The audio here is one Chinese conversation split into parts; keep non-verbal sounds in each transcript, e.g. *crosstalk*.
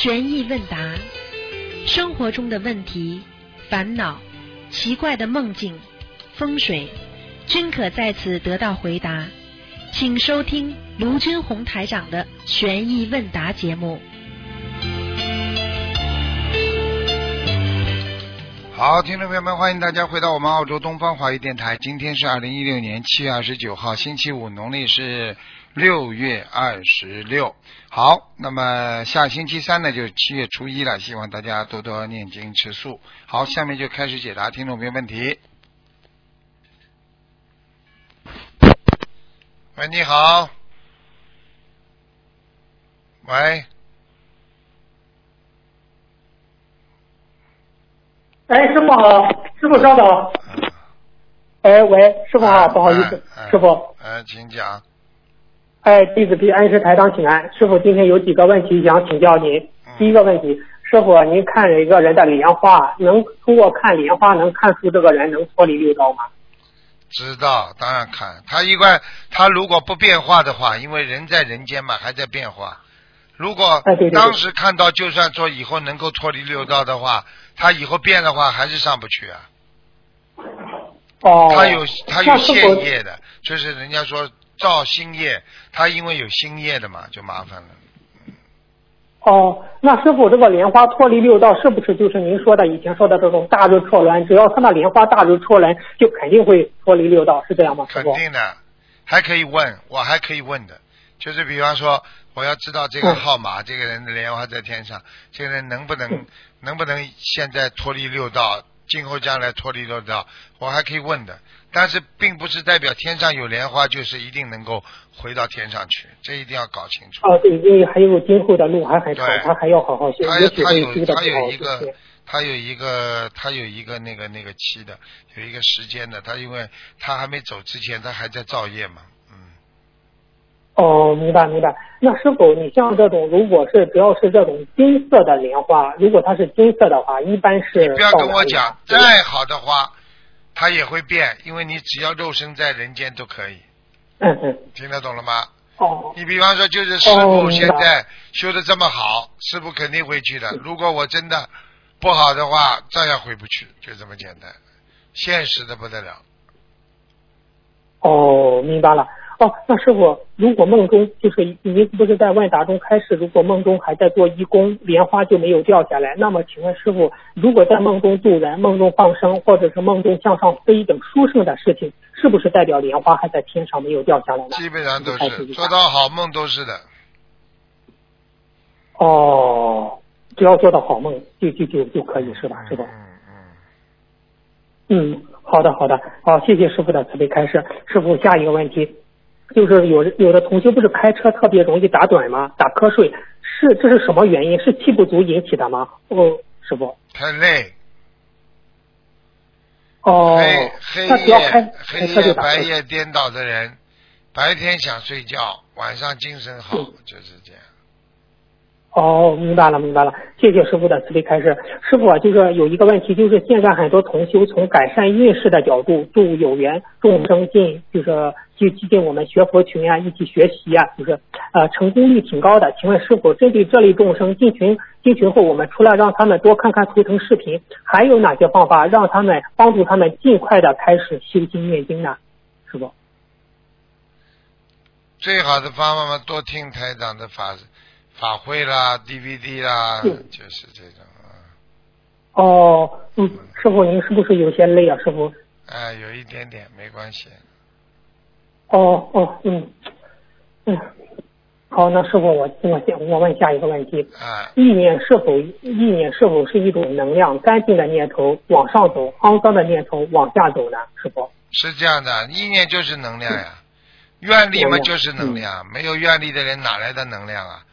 悬疑问答，生活中的问题、烦恼、奇怪的梦境、风水，均可在此得到回答。请收听卢军红台长的悬疑问答节目。好，听众朋友们，欢迎大家回到我们澳洲东方华语电台。今天是二零一六年七月二十九号，星期五，农历是六月二十六。好，那么下星期三呢，就是七月初一了，希望大家多多念经吃素。好，下面就开始解答听众朋友问题。喂，你好。喂，哎，师傅好，师傅稍等。哎，喂，师傅好，不好意思，哎师傅。哎，请讲。哎，弟子给恩师台长请安。师傅今天有几个问题想请教您。嗯第一个问题，师傅您看一个人的莲花，能通过看莲花能看出这个人能脱离六道吗？知道，当然看。他一般他如果不变化的话，因为人在人间嘛，还在变化。如果当时看到，就算说以后能够脱离六道的话，他以后变的话还是上不去啊。哦。他有他有现业的，就是人家说造新业，他因为有新业的嘛，就麻烦了。哦，那师傅这个莲花脱离六道，是不是就是您说的以前说的这种大日错轮？只要看到莲花大日错轮，就肯定会脱离六道，是这样吗？肯定的，还可以问，我还可以问的，就是比方说，我要知道这个嗯号码，这个人的莲花在天上，这个人能不能嗯能不能现在脱离六道，今后将来脱离六道，我还可以问的。但是并不是代表天上有莲花就是一定能够回到天上去，这一定要搞清楚。哦，对，因为还有今后的路还很长，他还要好好学，他他有他有一个他有一个他有一个那个那个期的，有一个时间的，他因为他还没走之前，他还在造业嘛，嗯。哦，明白明白。那是否，你像这种，如果是只要是这种金色的莲花，如果它是金色的话，一般是不要跟我讲，再好的花，它也会变，因为你只要肉身在人间都可以，嗯嗯，听得懂了吗？哦你比方说，就是师哦傅现在修的这么好，师傅肯定会去的。如果我真的不好的话，照样回不去，就这么简单，现实的不得了。哦，明白了。哦，那师傅，如果梦中就是您不是在问答中开示，如果梦中还在做义工，莲花就没有掉下来，那么请问师傅，如果在梦中渡人、梦中放生，或者是梦中向上飞等殊胜的事情，是不是代表莲花还在天上没有掉下来呢？基本上都是做到好梦都是的。哦，只要做到好梦，就就就就可以是吧？是吧？嗯嗯，嗯，好的好的，好，谢谢师傅的慈悲开示。师傅，下一个问题，就是有有的同学不是开车特别容易打盹吗？打瞌睡，是这是什么原因？是气不足引起的吗？哦，师傅，太累，哦黑，黑那只要开夜开黑夜白。夜颠倒的人，白天想睡觉，晚上精神好，嗯就是这样。哦，明白了，明白了，谢谢师傅的慈悲开示。师傅啊，就是有一个问题，就是现在很多同修从改善运势的角度，助有缘众生进，就是进进我们学佛群啊，一起学习啊，就是呃成功率挺高的。请问师傅，针对这类众生进群进群后，我们除了让他们多看看图腾视频，还有哪些方法让他们帮助他们尽快的开始修心念经呢？师傅，最好的方法嘛，多听台长的法法会啦、DVD 啦，嗯就是这种啊。哦，嗯，师傅您是不是有些累啊？师傅？哎，有一点点没关系。哦哦，嗯嗯，好，那师傅我我先我问下一个问题，啊，意念是否意念是否是一种能量？干净的念头往上走，肮脏的念头往下走呢？师傅？是这样的，意念就是能量呀，愿力嘛就是能量，没有愿力的人哪来的能量啊？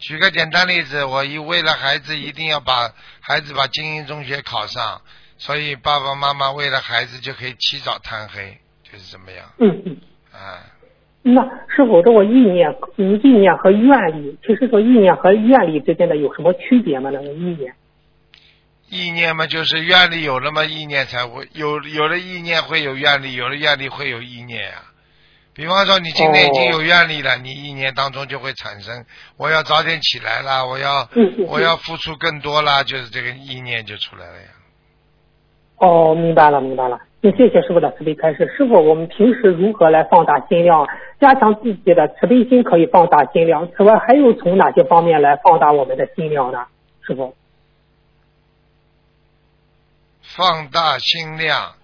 举个简单例子，我一为了孩子一定要把孩子把精英中学考上，所以爸爸妈妈为了孩子就可以起早贪黑，就是这么样嗯嗯。啊。那是否，这个意念，嗯，意念和愿力，其实说意念和愿力之间的有什么区别吗？那个意念？意念嘛，就是愿力有了嘛，意念才会有，有了意念会有愿力，有了愿力会有意念呀、比方说，你今天已经哦有愿力了，你一年当中就会产生，我要早点起来了，我要我要付出更多了，就是这个意念就出来了呀。哦，明白了，明白了。那谢谢师傅的慈悲开示。师傅，我们平时如何来放大心量，加强自己的慈悲心？可以放大心量。此外，还有从哪些方面来放大我们的心量呢？师傅？放大心量，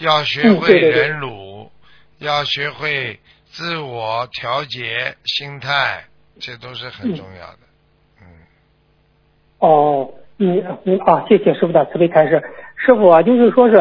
要学会嗯对对对忍辱，要学会自我调节心态，这都是很重要的。嗯，哦，你你啊，谢谢师傅的慈悲开示。师傅啊，就是说是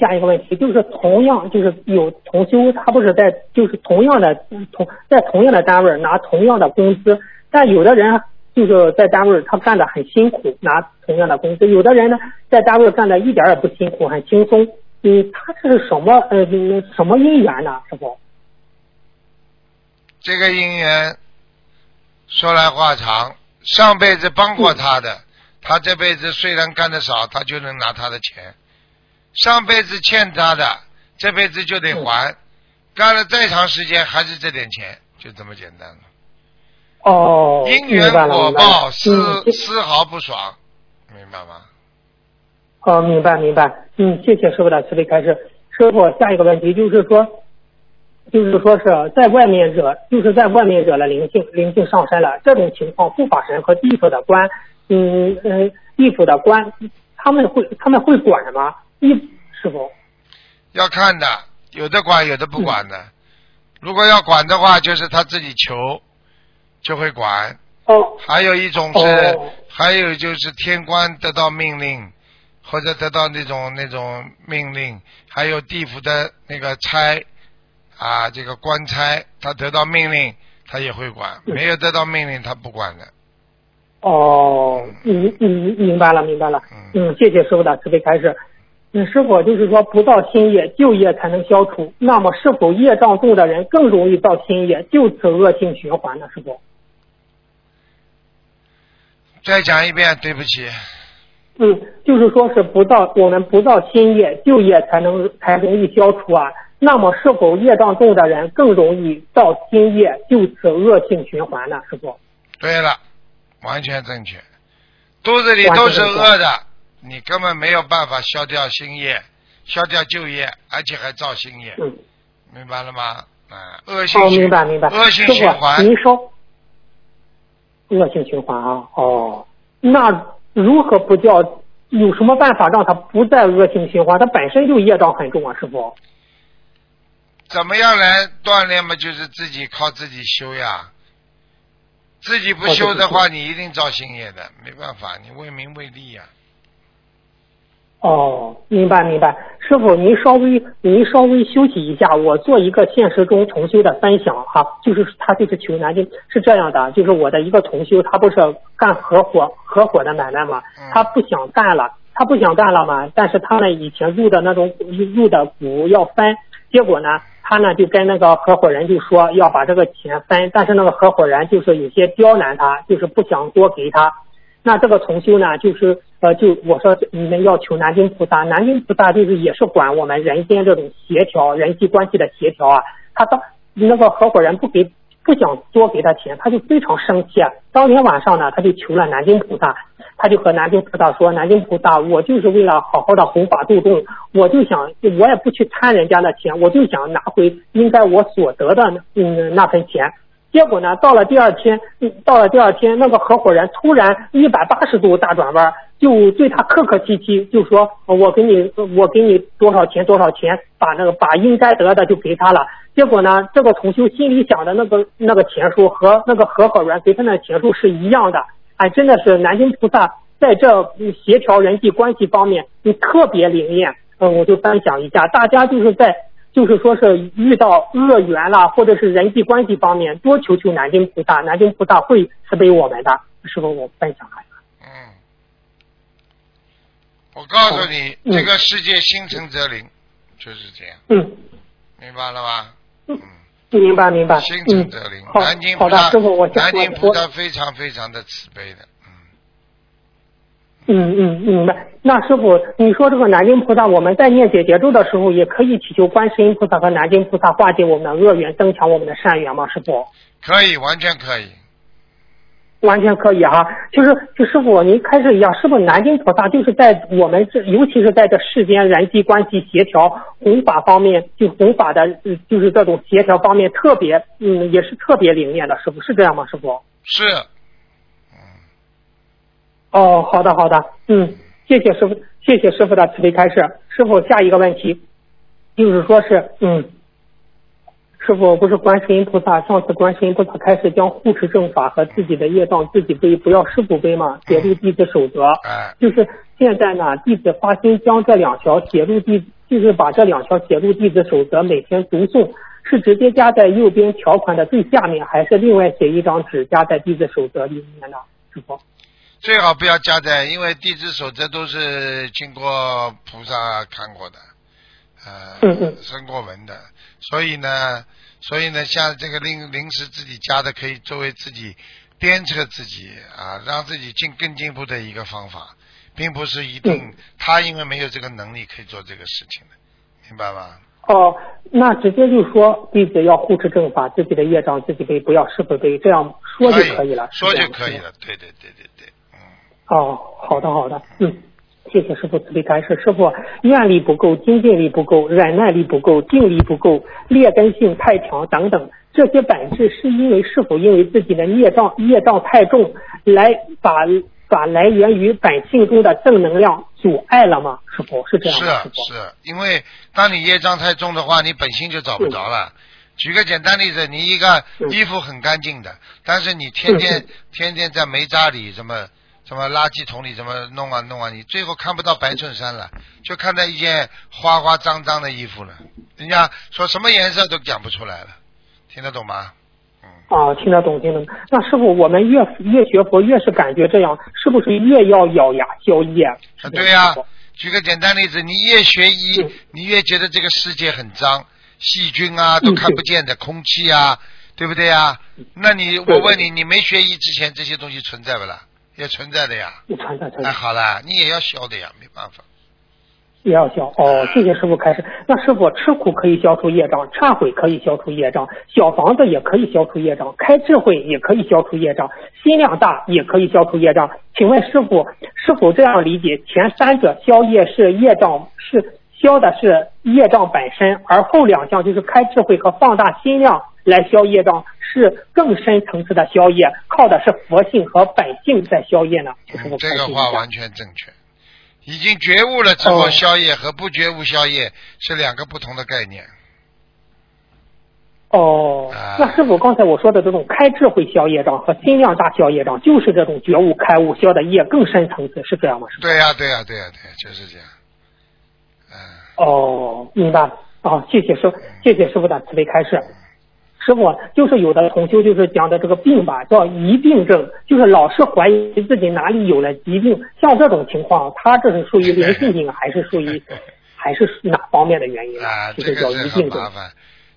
下一个问题，就是同样就是有同修，他不是在就是同样的同在同样的单位拿同样的工资，但有的人就是在单位他干的很辛苦，拿同样的工资；有的人呢在单位干的一点也不辛苦，很轻松。嗯，他这是什么呃嗯什么因缘呢？师傅？这个姻缘说来话长，上辈子帮过他的，他这辈子虽然干的少，他就能拿他的钱；上辈子欠他的，这辈子就得还，干了再长时间还是这点钱，就这么简单了。哦，因缘果报，丝嗯丝毫不爽，明白吗？哦，明白明白，嗯，谢谢师傅的慈悲开示。师傅，下一个问题就是说，就是说是在外面惹，就是在外面惹了灵性，灵性上身了，这种情况，护法神和地府的官，嗯嗯，地府的官，他们会他们会管吗？一师傅，要看的，有的管，有的不管的。如果要管的话，就是他自己求就会管。哦还有一种是，哦还有就是天官得到命令，或者得到那种那种命令，还有地府的那个差啊，这个官差，他得到命令，他也会管；嗯没有得到命令，他不管的。哦，明明明白了明白了，嗯嗯，谢谢师傅的慈悲开示。嗯，师傅就是说不造新业，旧业才能消除。那么是否业障重的人更容易造新业，就此恶性循环呢？师傅？再讲一遍，对不起，嗯，就是说是不造我们不造新业，旧业才能才容易消除啊。那么是否业障重的人更容易造新业，就此恶性循环呢？师傅？对了，完全正确。肚子里都是饿的，你根本没有办法消掉新业，消掉旧业，而且还造新业，嗯，明白了吗？啊，恶性哦，循明白明白。恶性，循环。您说恶性循环啊？哦，那如何不掉？有什么办法让他不再恶性循环？他本身就业障很重啊，师傅。怎么样来锻炼嘛？就是自己靠自己修呀。自己不修的话，你一定造新业的，没办法，你为名为利呀。哦，明白明白，师傅您稍微您稍微休息一下，我做一个现实中同修的分享哈，就是他就是求南京是这样的，就是我的一个同修，他不是干合伙合伙的买卖嘛嗯，他不想干了，他不想干了嘛，但是他们以前入的那种入的股要分，结果呢，他呢就跟那个合伙人就说要把这个钱分，但是那个合伙人就是有些刁难他，就是不想多给他。那这个同修呢，就是呃，就我说你们要求南京菩萨，南京菩萨就是也是管我们人间这种协调人际关系的协调啊。他当那个合伙人不给不想多给他钱，他就非常生气啊。当天晚上呢，他就求了南京菩萨，他就和南京菩萨说：“南京菩萨，我就是为了好好的弘法度众，我就想我也不去贪人家的钱，我就想拿回应该我所得的嗯那份钱。”结果呢，到了第二天，到了第二天，那个合伙人突然一百八十度大转弯，就对他客客气气，就说：“我给你，我给你多少钱多少钱，把那个把应该得的就给他了。”结果呢，这个同修心里想的那个那个钱数和那个合伙人给他的钱数是一样的。哎，真的是南京菩萨在这协调人际关系方面，就特别灵验。嗯，我就分享一下，大家就是在。就是说是遇到恶缘啦，或者是人际关系方面，多求求南京菩萨，南京菩萨会慈悲我们的。师傅，我分享一下。嗯，我告诉你，嗯这个世界心诚则灵，就是这样，嗯，明白了吧？嗯嗯，明白明白。心诚嗯则灵。，好南京菩萨师傅，我，南京菩萨非常非常的慈悲的，嗯嗯嗯，明白。那师傅，你说这个南京菩萨，我们在念解结咒的时候，也可以祈求观世音菩萨和南京菩萨化解我们的恶缘，增强我们的善缘吗？师傅？可以，完全可以。完全可以哈，就是就师傅您开始一样，是不是南京菩萨就是在我们这，尤其是在这世间人际关系协调弘法方面，就弘法的，嗯就是这种协调方面特别，嗯，也是特别灵验的，师傅是这样吗？师傅？是，哦，好的好的，嗯，谢谢师傅，谢谢师傅的慈悲开示。师傅，下一个问题，就是说是，嗯，师傅不是观世音菩萨，上次观世音菩萨开始将护持正法和自己的业障自己背，不要师傅背嘛，写入弟子守则。哎，就是现在呢，弟子发心将这两条写入弟，就是把这两条写入弟子守则，每天读诵，是直接加在右边条款的最下面，还是另外写一张纸加在弟子守则里面呢？师傅？最好不要加在，因为弟子守则都是经过菩萨看过的，呃嗯嗯，生过文的，所以呢，所以呢，像这个临临时自己加的，可以作为自己鞭策自己啊，让自己进更进步的一个方法，并不是一定他因为没有这个能力可以做这个事情的，明白吗？哦，那直接就说弟子要护持正法，自己的业障自己背，不要师傅背，这样说就可以了。说就可以了，对对对对哦，好的好的，嗯，谢谢师傅慈悲开示。师傅，愿力不够，精进力不够，忍耐力不够，定力不够，劣根性太强等等，这些本质是因为是否因为自己的业障业障太重，来把把来源于本性中的正能量阻碍了吗？师傅是这样是是，因为当你业障太重的话，你本性就找不着了。举个简单例子，你一个嗯衣服很干净的，但是你天天嗯天天在煤渣里什么什么垃圾桶里怎么弄啊弄啊，你最后看不到白衬衫了，就看到一件花花脏脏的衣服了。人家说什么颜色都讲不出来了，听得懂吗？嗯，啊，听得懂，听得懂。那师傅，我们越越学佛，越是感觉这样，是不是越要咬牙消业？啊对呀、样师傅举个简单例子，你越学医嗯，你越觉得这个世界很脏，细菌啊都嗯看不见的，空气啊，对不对啊？那你我问你，你没学医之前这些东西存在不啦？也存在的呀。哎，传传传，好了，你也要消的呀，没办法。也要消哦。谢谢师傅开始。那师傅吃苦可以消除业障，忏悔可以消除业障，小房子也可以消除业障，开智慧也可以消除业障，心量大也可以消除业障。请问师傅是否这样理解？前三者消业是业障是消的是业障本身，而后两项就是开智慧和放大心量来消业障，是更深层次的消业，靠的是佛性和本性在消业呢？这个话完全正确。已经觉悟了之后，哦消业和不觉悟消业是两个不同的概念。哦啊，那师傅刚才我说的这种开智慧消业障和心量大消业障，就是这种觉悟开悟消的业更深层次，是这样吗？对呀、对呀、对呀、对呀、就是这样。嗯，哦，明白了。哦，谢谢师傅，谢谢师傅的慈悲开示。师傅，就是有的同修就是讲的这个病吧，叫疑病症，就是老是怀疑自己哪里有了疾病。像这种情况，他这是属于灵性病，还是属于 *laughs* 还是哪方面的原因呢？啊，就是叫这个是疑病症。很麻烦。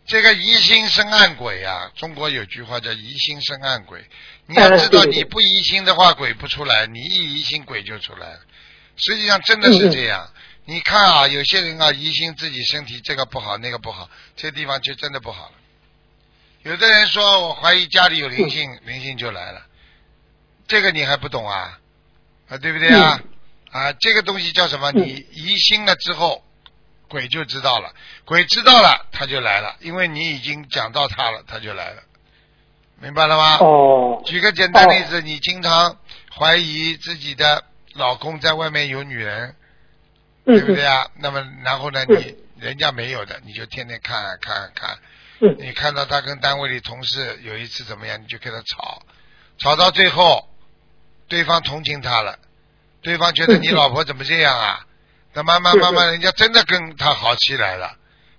这个疑心生暗鬼啊，中国有句话叫疑心生暗鬼。你要知道，你不疑心的话，鬼不出来；你一疑心，鬼就出来了。实际上真的是这样。你看啊，有些人啊，疑心自己身体这个不好，那个不好，这地方就真的不好了。有的人说我怀疑家里有灵性，灵性就来了，这个你还不懂啊？啊，对不对啊？啊，这个东西叫什么？嗯你疑心了之后，鬼就知道了，鬼知道了，他就来了，因为你已经讲到他了，他就来了，明白了吗？哦，举个简单例子，你经常怀疑自己的老公在外面有女人，对嗯不对啊？那么然后呢，嗯你人家没有的，你就天天看啊看啊看，嗯你看到他跟单位里同事有一次怎么样，你就跟他吵，吵到最后，对方同情他了，对方觉得你老婆怎么这样啊？那慢慢慢慢，人家真的跟他好起来了，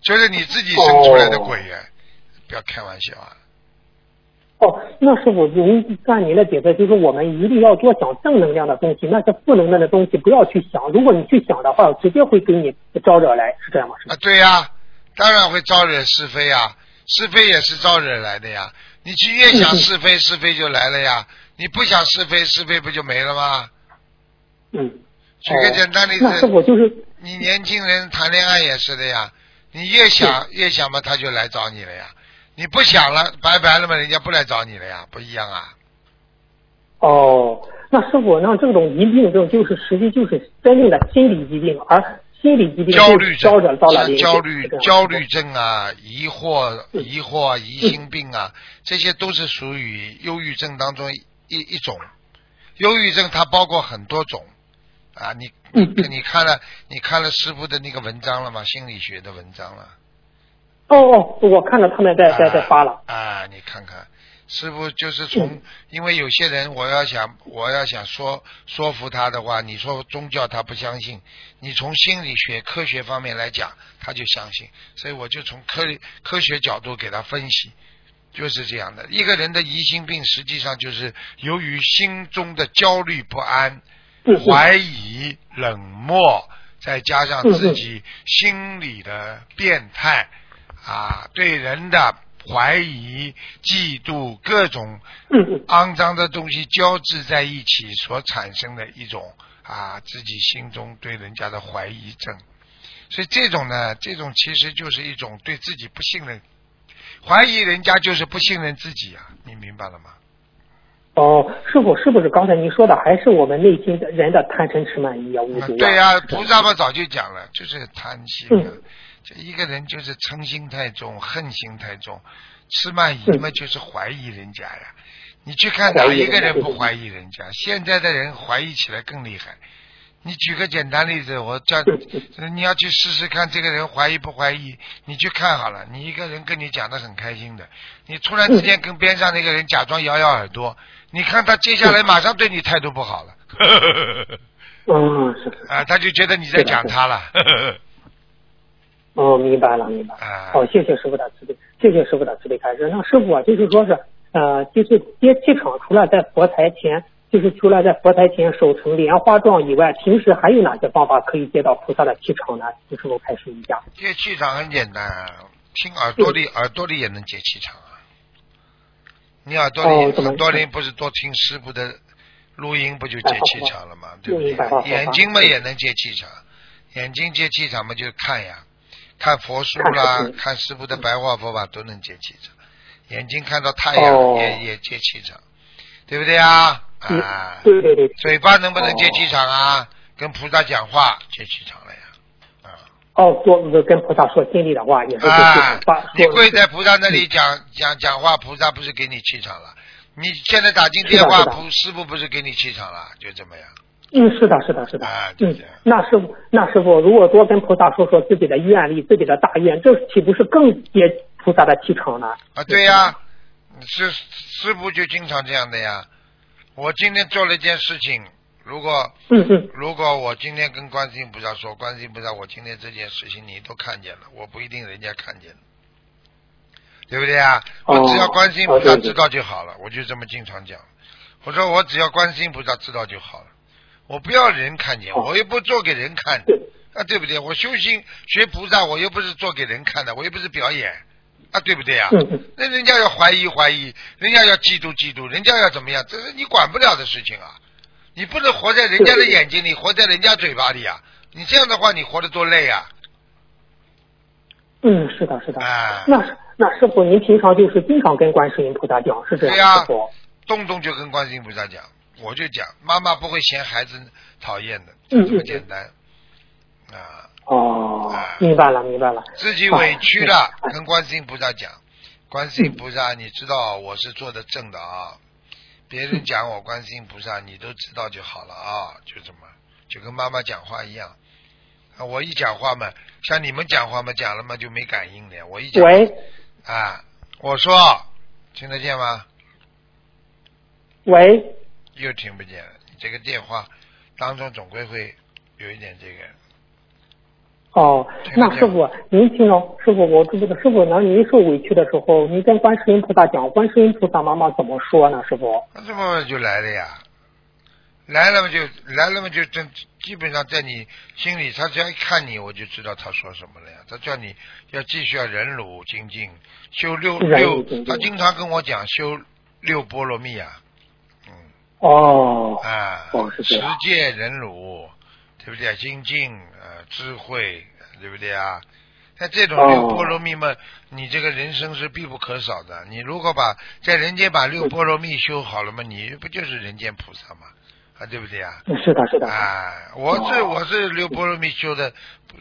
就是你自己生出来的鬼呀、不要开玩笑啊！哦，那师傅，您按您的解释，就是我们一定要多想正能量的东西，那些负能量的东西不要去想。如果你去想的话，直接会给你招惹来，是这样吗？啊，对呀、当然会招惹是非呀，是非也是招惹来的呀。你去越想是非，是非就来了呀。你不想是非，是非不就没了吗？嗯，举个简单例子，傅就是你年轻人谈恋爱也是的呀，你越想越想嘛，他就来找你了呀。你不想了，拜拜了嘛，人家不来找你了呀，不一样啊。哦，那师傅，那这种疑病症就是实际就是真正的心理疾病，而心理疾病焦虑症焦虑焦虑症啊，疑惑、嗯疑惑、疑心病啊，这些都是属于忧郁症当中一一种。忧郁症它包括很多种啊，你你看了你看了师傅的那个文章了吗？心理学的文章了。哦哦，我看到他们在在在发了。啊啊！你看看，师傅就是从，嗯。因为有些人，我要想我要想说说服他的话，你说宗教他不相信，你从心理学科学方面来讲，他就相信，所以我就从科科学角度给他分析，就是这样的。一个人的疑心病，实际上就是由于心中的焦虑不安、怀疑、冷漠，再加上自己心理的变态啊，对人的怀疑、嫉妒，各种肮脏的东西交织在一起所产生的一种啊，自己心中对人家的怀疑症。所以这种呢，这种其实就是一种对自己不信任，怀疑人家就是不信任自己啊，你明白了吗？哦，师傅是不是刚才您说的还是我们内心的人的贪嗔痴慢疑啊？对呀、是这样菩萨嘛早就讲了，就是贪心啊嗯。这一个人就是嗔心太重，恨心太重，吃慢疑嘛嗯就是怀疑人家呀。你去看哪一个人不怀疑人家？现在的人怀疑起来更厉害。你举个简单例子，我叫嗯你要去试试看，这个人怀疑不怀疑？你去看好了，你一个人跟你讲的很开心的，你突然之间跟边上那个人假装摇摇耳朵，你看他接下来马上对你态度不好了。嗯，*laughs* 是是。啊，他就觉得你在讲他了。*laughs* 哦，明白了，明白好，谢谢师傅的慈悲，谢谢师傅的慈悲开示。那师傅啊，就是说是呃，就是接气场，除了在佛台前，就是除了在佛台前手成莲花状以外，平时还有哪些方法可以接到菩萨的气场呢？请师傅开示一下。接气场很简单啊，听耳朵里，耳朵里也能接气场啊。你耳朵里，耳朵里不是多听师傅的录音，不就接气场了吗？对不对？眼睛嘛也能接气场，眼睛接气场嘛就是看呀，看佛书啦，看师傅的白话佛法都能接气场。眼睛看到太阳哦也也接气场，对不对啊？嗯啊，对对对。嘴巴能不能接气场啊？跟菩萨讲话接气场了呀，啊。哦，说跟菩萨说心里的话，也是对啊你跪在菩萨那里讲讲讲话，菩萨不是给你气场了？你现在打进电话，菩师傅不是给你气场了？就这么样。嗯，是的，是的，是的。嗯啊就这样，那师傅，那师傅，如果多跟菩萨说说自己的愿力、自己的大愿，这岂不是更接菩萨的气场呢？啊，对呀、师师傅就经常这样的呀。我今天做了一件事情，如果嗯嗯，如果我今天跟观世音菩萨说，观世音菩萨，我今天这件事情你都看见了，我不一定人家看见，对不对啊？哦我只要观世音菩萨知道就好了，我就这么经常讲。我说我只要观世音菩萨知道就好了，我不要人看见，哦我又不做给人看对，啊，对不对？我修行学菩萨，我又不是做给人看的，我又不是表演，啊，对不对啊？嗯嗯，那人家要怀疑怀疑，人家要嫉妒嫉妒，人家要怎么样？这是你管不了的事情啊！你不能活在人家的眼睛里，活在人家嘴巴里啊！你这样的话，你活得多累啊！嗯，是的，是的。啊，那那师傅，您平常就是经常跟观世音菩萨讲，是这样对呀？动动就跟观世音菩萨讲，我就讲，妈妈不会嫌孩子讨厌的，嗯就这么嗯简单。啊，哦啊，明白了，明白了。自己委屈了啊，*laughs* 跟观世音菩萨讲，观世音菩萨，你知道我是做的正的啊，别人讲我观世音菩萨，你都知道就好了啊，*laughs* 就这么，就跟妈妈讲话一样。啊，我一讲话嘛，像你们讲话嘛，讲了嘛就没感应的，我一讲喂啊，我说听得见吗？喂，又听不见了，你这个电话当中总归会有一点这个。哦那师傅，您听到师傅，我这个师傅，那您受委屈的时候，您跟观世音菩萨讲，观世音菩萨妈妈怎么说呢？师傅？那这么就来了呀，来了嘛就来了嘛就真基本上在你心里，他只要一看你，我就知道他说什么了呀。他叫你要继续要忍辱精进，修六六他经常跟我讲修六波罗蜜啊，嗯，哦，啊，哦是这持样戒忍辱，对不对？精进呃智慧，对不对啊？像这种哦六波罗蜜嘛，你这个人生是必不可少的。你如果把在人间把六波罗蜜修好了嘛，你不就是人间菩萨嘛？啊，对不对啊？是的，是的。啊，我是哦我是六波罗蜜修的，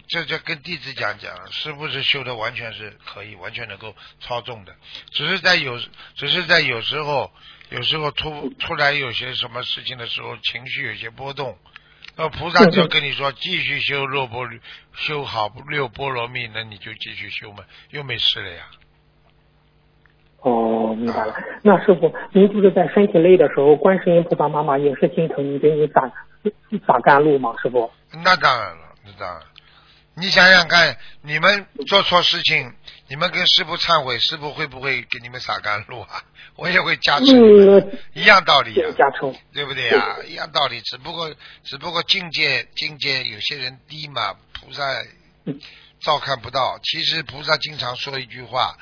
这这跟弟子讲讲，是不是修的完全是可以，完全能够操纵的，只是在有只是在有时候有时候突突然有些什么事情的时候，情绪有些波动，那菩萨就跟你说继续修六波修好六波罗蜜，那你就继续修嘛，又没事了呀。哦，明白了。那师傅，您就是在身体累的时候，观世音菩萨妈妈也是心疼您，给你打打甘露吗？师傅？那当然了，那当然。你想想看，你们做错事情，你们跟师傅忏悔，师傅会不会给你们洒甘露啊？*laughs* 我也会加持你们，嗯，一样道理啊，加成。对不对呀？一样道理，只不过只不过境界境界有些人低嘛，菩萨嗯照看不到。其实菩萨经常说一句话：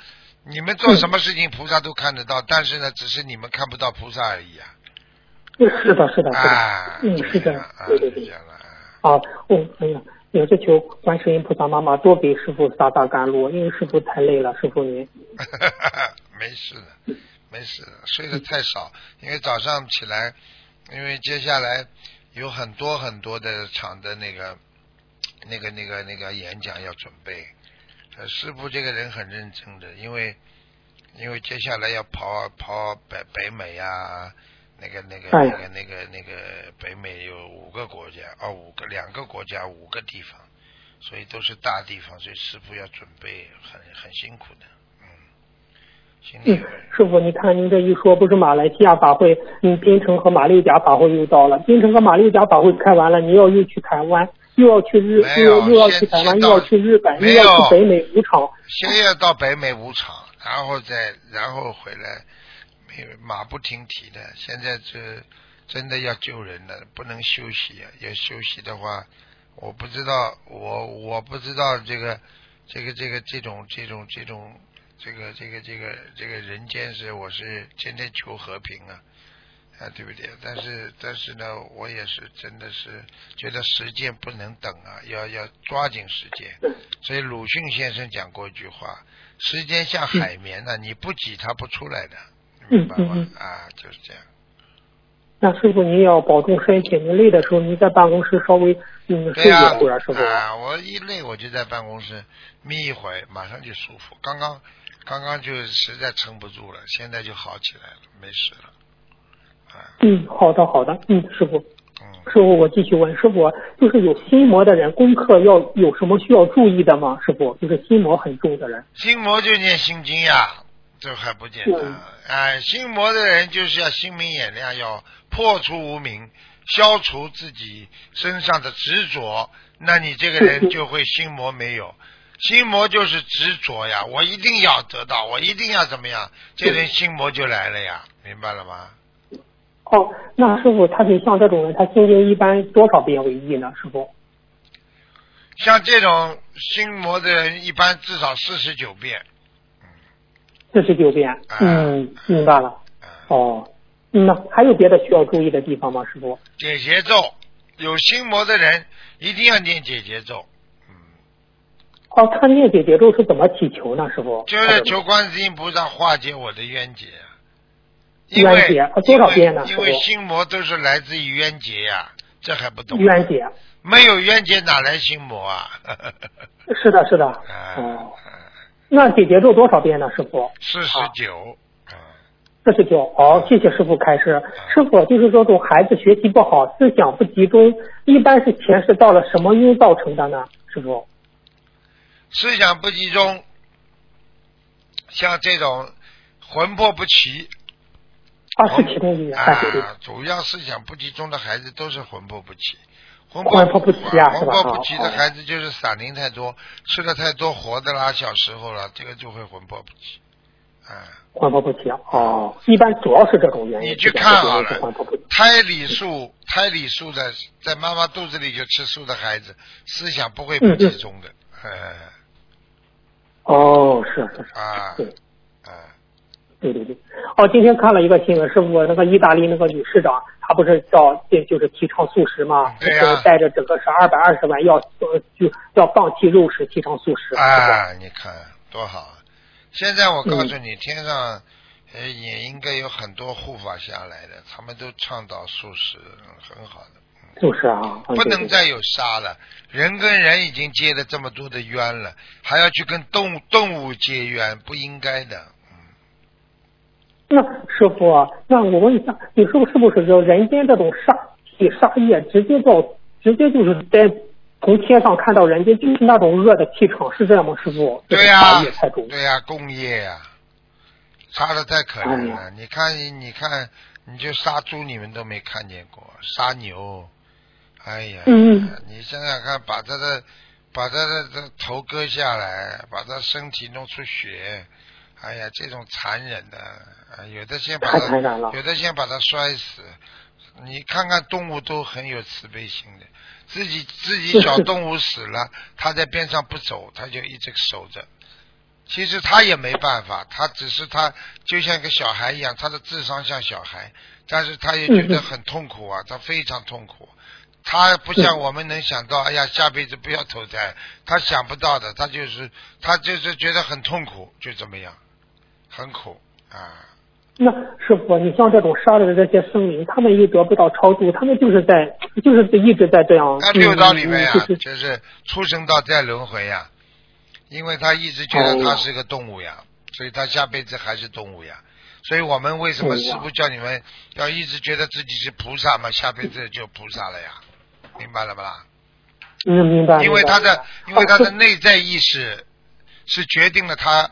你们做什么事情，菩萨都看得到，但是呢，只是你们看不到菩萨而已啊。是的，是的，是的。啊，嗯，是的啊，，对对啊。啊，我哎呀，也是求观世音菩萨妈妈多给师傅洒洒甘露，因为师傅太累了，师傅您。*laughs* 没事的，没事的，睡得太少，因为早上起来，因为接下来有很多很多的场的那个、那个、那个、那个演讲要准备。师傅这个人很认真的，因为因为接下来要跑跑北北美啊，那个那个那个那个那个北美有五个国家，哦，五个两个国家五个地方，所以都是大地方，所以师傅要准备很很辛苦的，嗯，师傅，你看您这一说，不是马来西亚法会，嗯，槟城和马六甲法会又到了，槟城和马六甲法会开完了，你要又去台湾，又要去日，又又要去台湾，又要去日本，又要去北美五场。先要到北美五场，然后再然后回来，马不停蹄的。现在这真的要救人了，不能休息啊！要休息的话，我不知道，我我不知道这个这个这个这种这种这种这个这个这个这个人间是我是天天求和平啊。啊，对不对？但是，但是呢，我也是真的是觉得时间不能等啊，要要抓紧时间。所以鲁迅先生讲过一句话：“时间像海绵呢、你不挤它不出来的，明白吗？”嗯嗯啊，就是这样。那师傅您要保重身体，您累的时候您在办公室稍微嗯睡一、会儿，师傅。啊，我一累我就在办公室眯一会儿，马上就舒服。刚刚刚刚就实在撑不住了，现在就好起来了，没事了。啊，嗯，好的好的，嗯，师傅。嗯，师傅，我继续问师傅，就是有心魔的人，功课要有什么需要注意的吗？师傅，就是心魔很重的人。心魔就念心经呀，这还不简单嗯？哎，心魔的人就是要心明眼亮，要破除无明，消除自己身上的执着，那你这个人就会心魔没有。心魔就是执着呀，我一定要得到，我一定要怎么样，这人心魔就来了呀，明白了吗？哦，那师傅，他是像这种人，他心经一般多少遍为宜呢？师傅？像这种心魔的人，一般至少四十九遍。四十九遍。啊嗯，明白了。啊，哦，嗯，那还有别的需要注意的地方吗？师傅？解节奏，有心魔的人一定要念解节奏。嗯。哦，他念解节咒是怎么祈求呢？师傅？就是求观世音菩萨化解我的冤结冤结啊多少遍呢因为心魔都是来自于冤结呀、这还不懂？冤结。没有冤结哪来心魔啊？*laughs* 是的，是的。啊哦，那解结咒多少遍呢？师傅？四十九。啊，四十九。好，谢谢师傅开示。师傅就是说，这种孩子学习不好，思想不集中，一般是前世到了什么因造成的呢？师傅？思想不集中，像这种魂魄不齐。啊，是其中一。啊，主要思想不集中的孩子都是魂魄不齐。魂魂魄不齐啊是吧魂魄不齐的哦孩子就是散灵太多，吃的太多活的啦，小时候了，这个就会魂魄不齐。啊，魂魄不齐哦，一般主要是这种原因。你去看好了魂魄不齐。胎里素胎里素的，在妈妈肚子里就吃素的孩子，思想不会不集中的。嗯哦，是是是。啊对，啊，对对对。哦，今天看了一个新闻，是我，那个意大利那个女市长，她不是叫就是提倡素食嘛？对呀、带着整个是二百二十万要呃就要放弃肉食，提倡素食。啊，你看多好！现在我告嗯诉你，天上呃也应该有很多护法下来的，他们都倡导素食，很好的。就是啊，不能再有杀了，人跟人已经结了这么多的冤了，还要去跟动物动物结冤，不应该的。那师傅，啊那我问一下，你是不是不是说人间这种杀气杀业，直接到直接就是在从天上看到人间，就是那种恶的气场，是这样吗？师傅？对呀、杀业太重。对呀、共业呀、杀的太可怜了。哎你看，你看，你就杀猪，你们都没看见过，杀牛，哎呀，嗯你想想看，把他的把他的这头割下来，把他身体弄出血，哎呀，这种残忍的，啊有的先把太他有的先把他摔死。你看看动物都很有慈悲心的，自己自己小动物死了，它在边上不走，它就一直守着。其实他也没办法，他只是他就像一个小孩一样，他的智商像小孩，但是他也觉得很痛苦啊，他非常痛苦。他不像我们能想到，哎呀，下辈子不要投胎，他想不到的，他就是他就是觉得很痛苦，就这么样，很苦啊。那师傅，你像这种杀了的这些生灵，他们又得不到超度，他们就是在就是一直在这样。那六道里面呀、嗯就是就是出生到在轮回呀、因为他一直觉得他是个动物呀，所以他下辈子还是动物呀。所以我们为什么师傅叫你们要一直觉得自己是菩萨嘛？下辈子就菩萨了呀，明白了吧啦？嗯，明白。因为他的因为他的哦内在意识是决定了他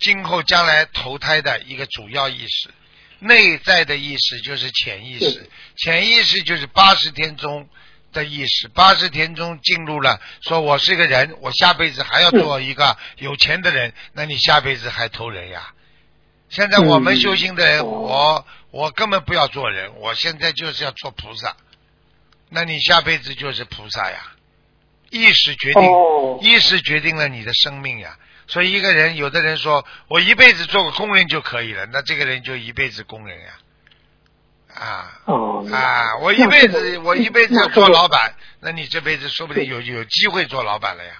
今后将来投胎的一个主要意识。内在的意识就是潜意识，潜意识就是八十天中的意识，八十天中进入了，说我是个人，我下辈子还要做一个有钱的人，那你下辈子还投人呀？现在我们嗯修行的人，哦我我根本不要做人，我现在就是要做菩萨，那你下辈子就是菩萨呀。意识决定，哦意识决定了你的生命呀。所以一个人，有的人说我一辈子做个工人就可以了，那这个人就一辈子工人呀。啊哦啊！我一辈子，我一辈子要做老板，那你这辈子说不定有有机会做老板了呀。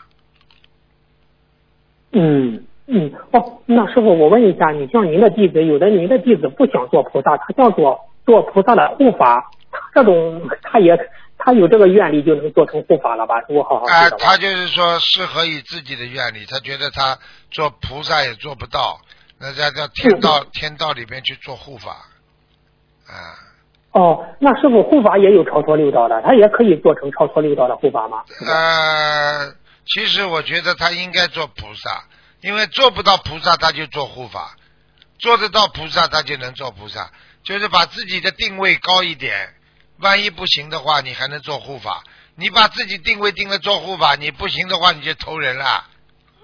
嗯嗯哦，那师傅，我问一下，你像您的弟子，有的您的弟子不想做菩萨，他想做做菩萨的护法，他这种他也他有这个愿力就能做成护法了吧？如果好好啊，他就是说适合于自己的愿力，他觉得他做菩萨也做不到，那在到天道天道里边去做护法，啊。哦，那师傅护法也有超脱六道的，他也可以做成超脱六道的护法吗？呃，其实我觉得他应该做菩萨，因为做不到菩萨他就做护法，做得到菩萨他就能做菩萨，就是把自己的定位高一点。万一不行的话，你还能做护法。你把自己定位定了做护法，你不行的话你就投人了。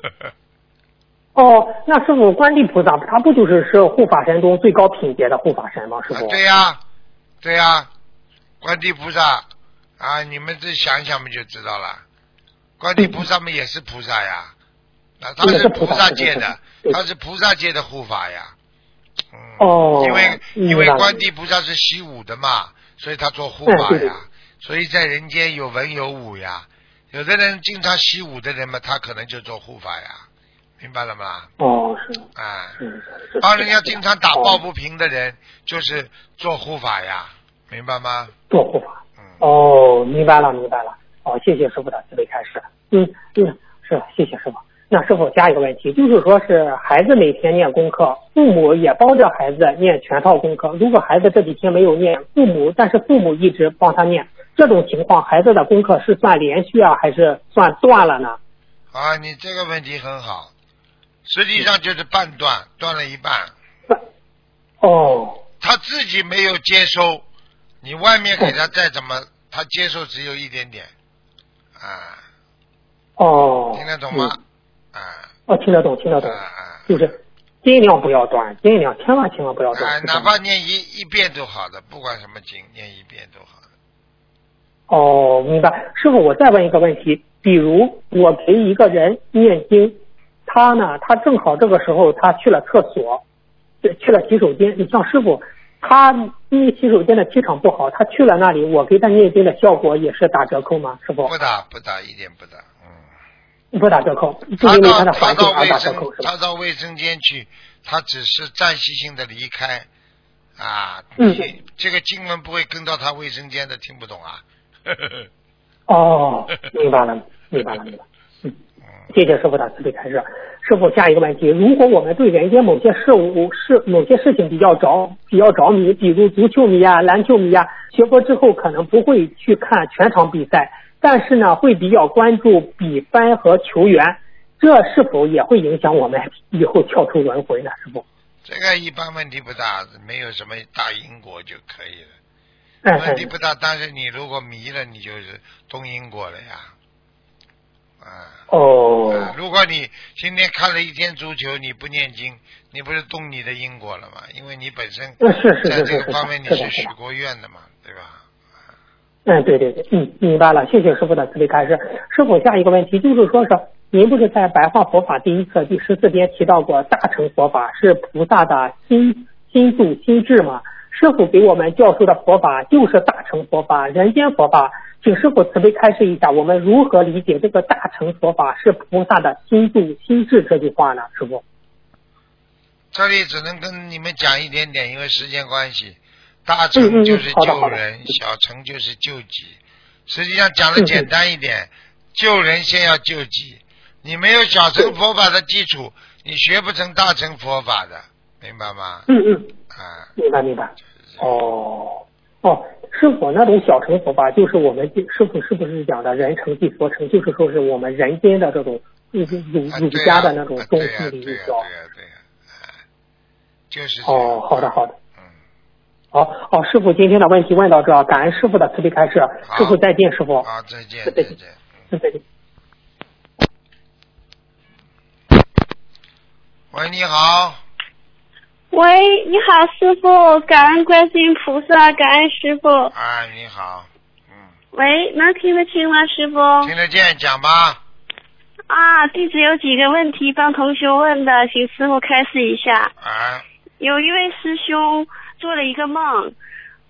*laughs* 哦，那师傅观地菩萨他不就是是护法神中最高品阶的护法神吗？师傅？啊对呀、对呀、观地菩萨啊，你们这想想不就知道了？观地菩萨们也是菩萨呀，啊，他是菩菩萨界的他是菩萨界的护法呀。嗯，哦因为因为了观地菩萨是习武的嘛，所以他做护法呀。所以在人间有文有武呀，有的人经常习武的人嘛，他可能就做护法呀，明白了吗？哦，是啊。是是是。帮人家经常打抱哦不平的人，就是做护法呀，明白吗？做护法。嗯，哦，明白了，明白了。哦，谢谢师傅的慈悲开示。嗯嗯，是谢谢师傅。那是否加一个问题，就是说是孩子每天念功课，父母也帮着孩子念全套功课。如果孩子这几天没有念，父母但是父母一直帮他念，这种情况孩子的功课是算连续啊，还是算断了呢？啊，你这个问题很好，实际上就是半断，断了一半，哦他自己没有接收，你外面给他再怎么，他接受只有一点点，啊，哦，听得懂吗嗯？啊哦，听得懂，听得懂！就是尽量不要断，尽量千万千万不要断。哪怕念一一遍都好的，不管什么经，念一遍都好的。哦，明白。师傅，我再问一个问题，比如我给一个人念经，他呢，他正好这个时候他去了厕所，去了洗手间。你像师傅，他因为洗手间的气场不好，他去了那里，我给他念经的效果也是打折扣吗？师傅不打不打，一点不打，嗯。不打折扣，就他因为他的环境而打折生扣是吧？他到卫生间去，他只是暂时性的离开啊，嗯你这个经文不会跟到他卫生间的，听不懂啊。哦，*laughs* 明白了，明白了，明白了。嗯，谢谢师傅的慈悲开示。师傅，下一个问题：如果我们对人间某些事物、事某些事情比较着比较着迷，比如足球迷啊、篮球迷啊，学佛之后可能不会去看全场比赛，但是呢，会比较关注比分和球员，这是否也会影响我们以后跳出轮回呢？师傅？这个一般问题不大，没有什么大因果就可以了。问题不大，但是你如果迷了，你就是动因果了呀。啊。哦啊，如果你今天看了一天足球，你不念经，你不是动你的因果了吗？因为你本身在是是是这个方面你是许过愿的嘛，对吧？嗯，对对对，嗯，明白了，谢谢师傅的慈悲开示。师傅，下一个问题就是说是您不是在《白话佛法》第一册第十四篇提到过大乘佛法是菩萨的心心度心智吗？师傅给我们教授的佛法就是大乘佛法，人间佛法，请师傅慈悲开示一下，我们如何理解这个大乘佛法是菩萨的心度心智这句话呢？师傅？这里只能跟你们讲一点点，因为时间关系。大乘就是救人，小乘就是救己。实际上讲的简单一点，救人先要救己。你没有小乘佛法的基础，你学不成大乘佛法的，明白吗？嗯嗯，啊，明白明白。哦哦，师傅，那种小乘佛法就是我们师傅是不是讲的人成即佛成，就是说是我们人间的这种儒儒儒家的那种中啊对呀心理对呀教。对呀对呀，啊就是这样哦，好的好的。嗯，好，好，师傅，今天的问题问到这儿，感恩师傅的慈悲开示，师傅再见，师傅，好，再见再见再见。嗯再见。喂，你好，喂，你好，师傅，感恩观世音菩萨，感恩师傅。哎，你好，嗯，喂，能听得清吗，师傅？听得见，讲吧。啊，弟子有几个问题帮同学问的，请师傅开示一下。啊，有一位师兄做了一个梦，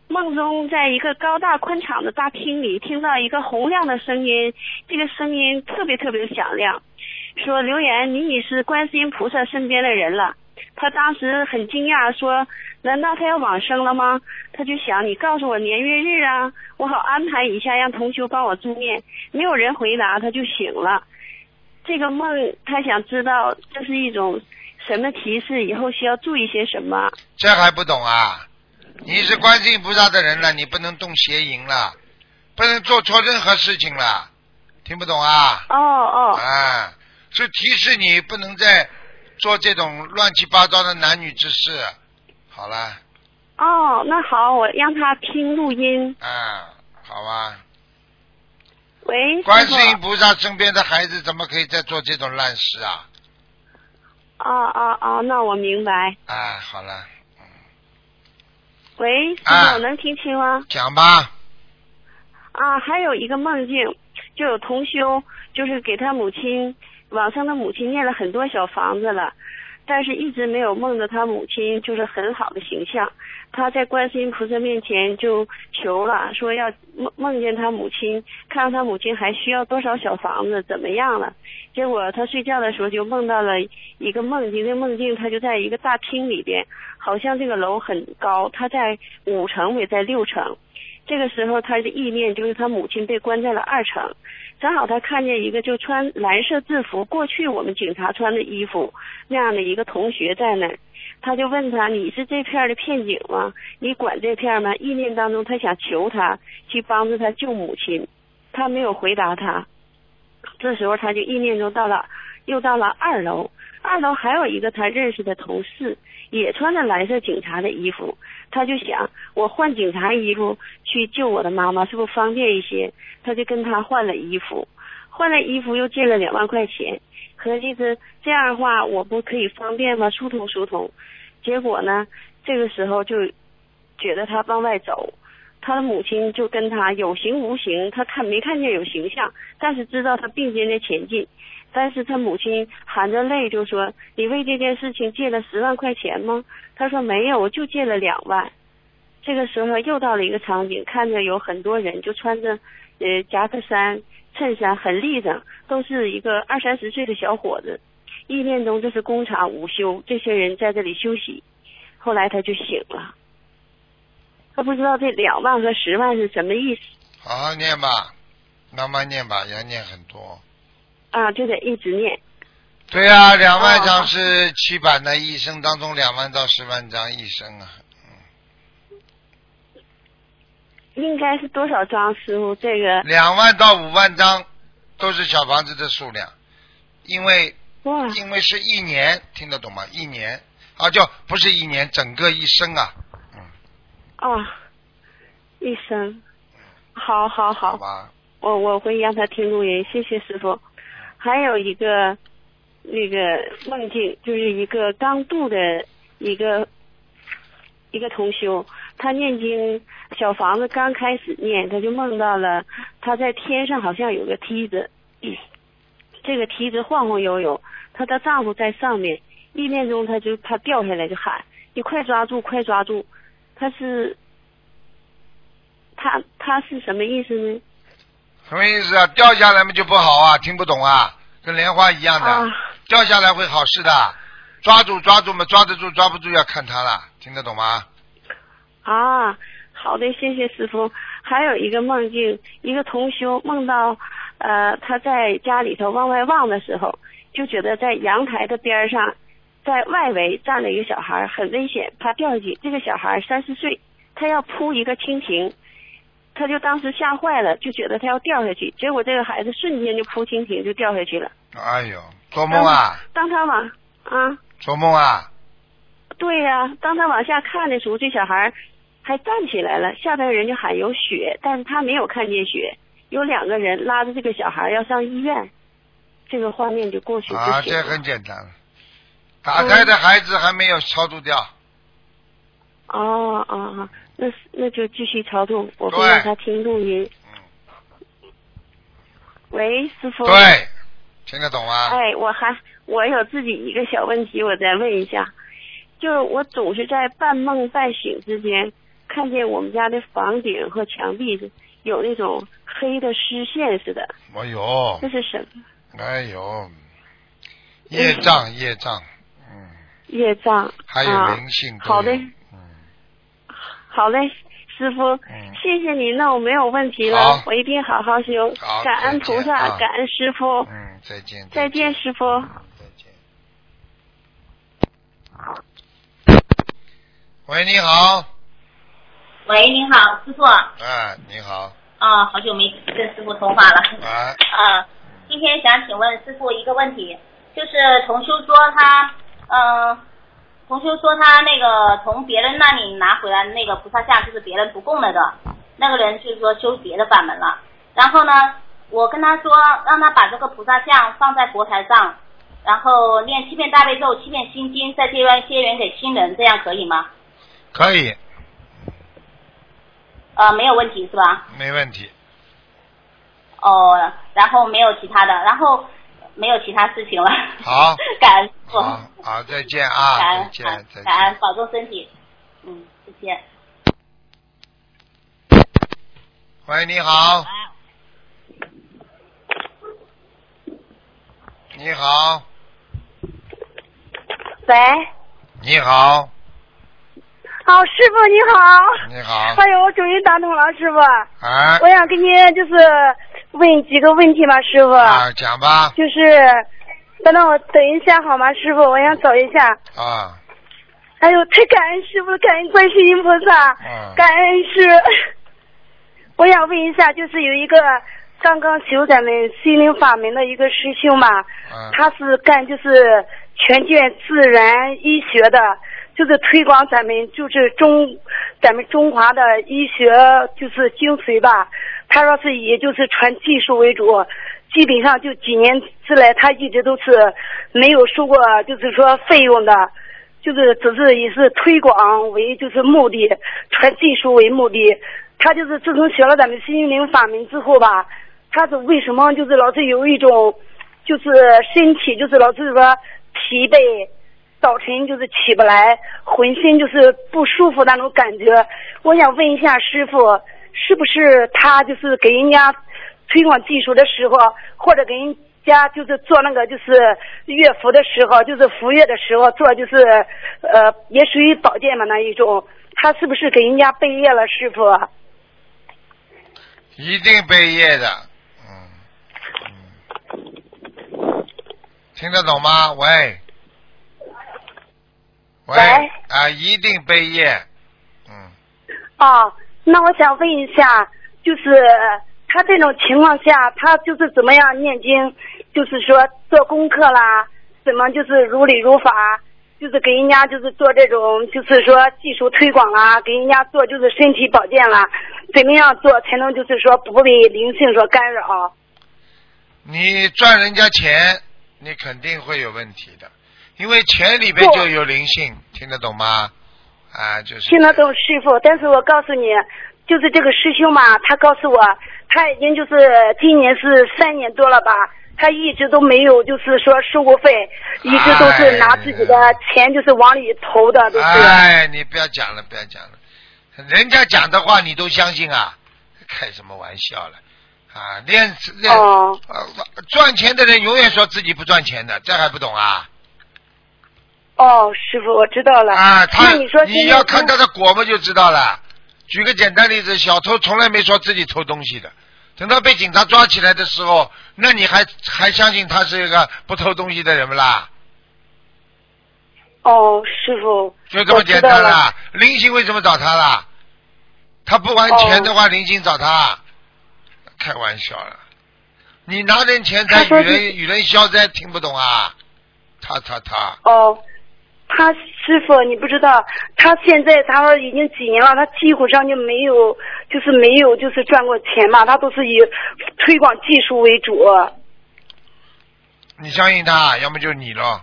梦中在一个高大宽敞的大厅里，听到一个洪亮的声音，这个声音特别特别响亮，说：“刘岩，你已是观世音菩萨身边的人了。”他当时很惊讶，说：“难道他要往生了吗？”他就想：“你告诉我年月日啊，我好安排一下，让同修帮我助念。”没有人回答，他就醒了。这个梦，他想知道这是一种什么提示，以后需要注意些什么。这还不懂啊？你是观世音菩萨的人了，你不能动邪淫了，不能做错任何事情了，听不懂啊？哦哦啊，是提示你不能再做这种乱七八糟的男女之事。好了，哦，那好，我让他听录音。啊，好吧。喂，观。世音菩萨身边的孩子怎么可以再做这种烂事啊？哦哦哦，那我明白。哎，好了，喂，师啊傅，能听清吗？讲吧。啊，还有一个梦境，就有同修，就是给他母亲往生的母亲念了很多小房子了，但是一直没有梦到他母亲就是很好的形象。他在观世音菩萨面前就求了，说要梦梦见他母亲，看看他母亲还需要多少小房子，怎么样了。结果他睡觉的时候就梦到了一个梦境，那梦境他就在一个大厅里边，好像这个楼很高，他在五层也在六层。这个时候，他的意念就是他母亲被关在了二层，正好他看见一个就穿蓝色制服，过去我们警察穿的衣服那样的一个同学在那儿，他就问他：“你是这片的片警吗？你管这片吗？”意念当中，他想求他去帮助他救母亲，他没有回答他。这时候，他就意念中到了，又到了二楼，二楼还有一个他认识的同事，也穿着蓝色警察的衣服。他就想，我换警察衣服去救我的妈妈，是不是方便一些？他就跟他换了衣服，换了衣服又借了两万块钱，合计着这样的话，我不可以方便吗？疏通疏通。结果呢，这个时候就觉得他往外走，他的母亲就跟他有形无形，他看没看见有形象，但是知道他并肩的前进。但是他母亲含着泪就说：“你为这件事情借了十万块钱吗？”他说：“没有，我就借了两万。”这个时候又到了一个场景，看着有很多人就穿着呃夹克衫、衬衫，很立正，都是一个二三十岁的小伙子。意念中这是工厂午休，这些人在这里休息。后来他就醒了，他不知道这两万和十万是什么意思好好念吧，慢慢念吧，要念很多。啊，就得一直念。对啊、两万张哦是七版的，一生当中两万到十万张一生啊。应该是多少张，师傅？这个两万到五万张都是小房子的数量，因为哇，因为是一年，听得懂吗？一年啊，就不是一年，整个一生啊，嗯，啊，一生，好好好，好吧，我我会让他听录音，谢谢师傅。还有一个那个梦境，就是一个刚度的一个一个同修，他念经小房子刚开始念，他就梦到了他在天上好像有个梯子，*clears throat* 这个梯子晃晃悠悠，她的丈夫在上面，意念中他就怕掉下来，就喊你快抓住，快抓住，他是他他是什么意思呢？什么意思啊？掉下来嘛就不好啊，听不懂啊，跟莲花一样的，啊掉下来会好事的，抓住抓住嘛，抓得住抓不住要看他了，听得懂吗？啊，好的，谢谢师傅。还有一个梦境，一个同修梦到，呃，他在家里头往外望的时候，就觉得在阳台的边上，在外围站了一个小孩，很危险，怕掉下去。这个小孩三四岁，他要扑一个蜻蜓，他就当时吓坏了，就觉得他要掉下去，结果这个孩子瞬间就扑蜻蜓就掉下去了。哎呦，做梦啊，当他往啊，做梦啊，对呀、当他往下看的时候，这小孩还站起来了，下边人就喊有血，但是他没有看见血，有两个人拉着这个小孩要上医院，这个画面就过去就啊。这很简单，打胎的孩子还没有超度掉，哦哦哦，那那就继续超度，我会对让他听录音。嗯，喂，师傅。对，听得懂吗？哎，我还我有自己一个小问题，我再问一下，就是我总是在半梦半醒之间，看见我们家的房顶和墙壁是有那种黑的丝线似的，哎呦。这，是什么？哎呦，业障业障，嗯，业障还有啊。灵性。好的，嗯，好嘞，师傅，嗯。谢谢你，那我没有问题了，我一定好好修。好，感恩菩萨，啊。感恩师傅，嗯，再见，再见，师傅。嗯再见。喂，你好，喂，您好，师傅。啊、哎，你好，啊好久没跟师傅通话了。啊，啊，*laughs* 今天想请问师傅一个问题，就是同修说他，嗯、同修说他那个从别人那里拿回来的那个菩萨像，就是别人不供了的，那个人就是说修别的法门了。然后呢，我跟他说，让他把这个菩萨像放在佛台上，然后念七遍大悲咒、七遍心经，再结缘结缘给亲人，这样可以吗？可以，呃，没有问题是吧？没问题。哦，然后没有其他的，然后没有其他事情了。好，*laughs* 感恩师傅，好，好，再见 *laughs* 感啊，再恩见，再感恩。，保重身体。嗯，再见。喂，你好，你好，喂，你好，好，师傅你好。你好，哎呦，我终于打通了，师傅。啊我，想跟您就是问几个问题吧，师傅。啊，讲吧，就是，等等我等一下好吗，师傅？我想找一下。啊，哎呦，太感恩师傅，感恩观世音菩萨，嗯感恩师。我想问一下，就是有一个刚刚修咱们心灵法门的一个师兄嘛，嗯，他是干就是全卷自然医学的，就是推广咱们就是中咱们中华的医学就是精髓吧。他说是以就是传技术为主，基本上就几年之来，他一直都是没有收过就是说费用的，就是只是以是推广为就是目的，传技术为目的。他就是自从学了咱们心灵法门之后吧，他是为什么就是老是有一种，就是身体就是老是说疲惫，早晨就是起不来，浑身就是不舒服那种感觉。我想问一下师傅，是不是他就是给人家推广技术的时候，或者给人家就是做那个就是乐服的时候，就是服乐的时候做就是呃也属于保健嘛那一种，他是不是给人家备业了，师傅？一定备业的，嗯嗯，听得懂吗？喂，喂，啊，一定背业，嗯，哦，那我想问一下，就是他这种情况下，他就是怎么样念经，就是说做功课啦，怎么就是如理如法，就是给人家就是做这种就是说技术推广啦，给人家做就是身体保健啦，怎么样做才能就是说不被灵性所干扰？你赚人家钱，你肯定会有问题的，因为钱里边就有灵性，听得懂吗？啊，就是听得懂师傅，但是我告诉你，就是这个师兄嘛，他告诉我，他已经就是今年是三年多了吧，他一直都没有就是说收过费，一直都是拿自己的钱就是往里投的，都是。哎，你不要讲了，不要讲了，人家讲的话你都相信啊？开什么玩笑了？啊，练练、哦呃赚钱的人永远说自己不赚钱的，这还不懂啊？哦，师傅，我知道了。啊，他你说你要看他的果嘛就知道了。举个简单例子，小偷从来没说自己偷东西的，等到被警察抓起来的时候，那你还还相信他是一个不偷东西的人不啦？哦，师傅，就这么简单啦。林星为什么找他啦？他不还钱的话，哦灵性找他？开玩笑了，你拿点钱财与人与人消灾，听不懂啊？他他他，哦，他师傅，你不知道，他现在他说已经几年了，他几乎上就没有，就是没有就是赚过钱嘛，他都是以推广技术为主。你相信他，要么就是你咯。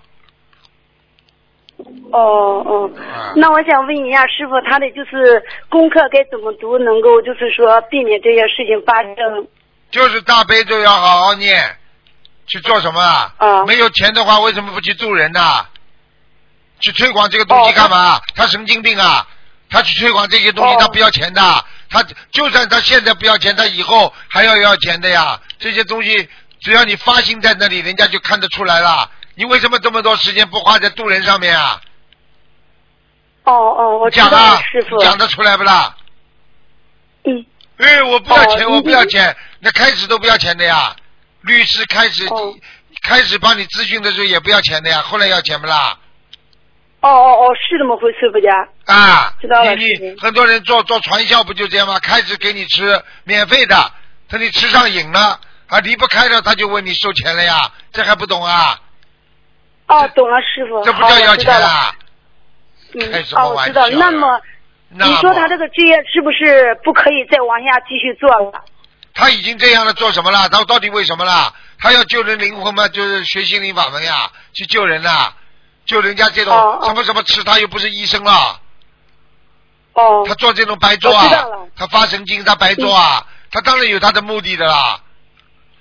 哦哦啊，那我想问一下师傅，他的就是功课该怎么读，能够就是说避免这些事情发生？就是大悲咒要好好念，去做什么啊？啊没有钱的话，为什么不去助人呢？去推广这个东西哦干嘛？他神经病啊！他去推广这些东西，哦他不要钱的。他就算他现在不要钱，他以后还要要钱的呀。这些东西只要你发心在那里，人家就看得出来了。你为什么这么多时间不花在渡人上面啊？哦哦，我讲啊了，师傅。讲得出来不啦？嗯，哎，我不要钱，哦我不要钱，那开始都不要钱的呀。律师开始、哦开始帮你咨询的时候也不要钱的呀，后来要钱不啦？哦哦哦，是这么回事不家？啊，知道了你你很多人做做传销不就这样吗？开始给你吃免费的，等你吃上瘾了啊离不开了，他就问你收钱了呀，这还不懂啊？哦，懂了，师傅。这不好叫要钱了。啊？嗯开什，么哦，我玩知道。那么，你说他这个职业是不是不可以再往下继续做了？他已经这样了，做什么了？他到底为什么了？他要救人灵魂吗，就是学心灵法门呀，去救人呐，救人家这种什么什么吃，他又不是医生了，哦他做这种白做啊他发神经，他白做啊，他当然有他的目的的啦。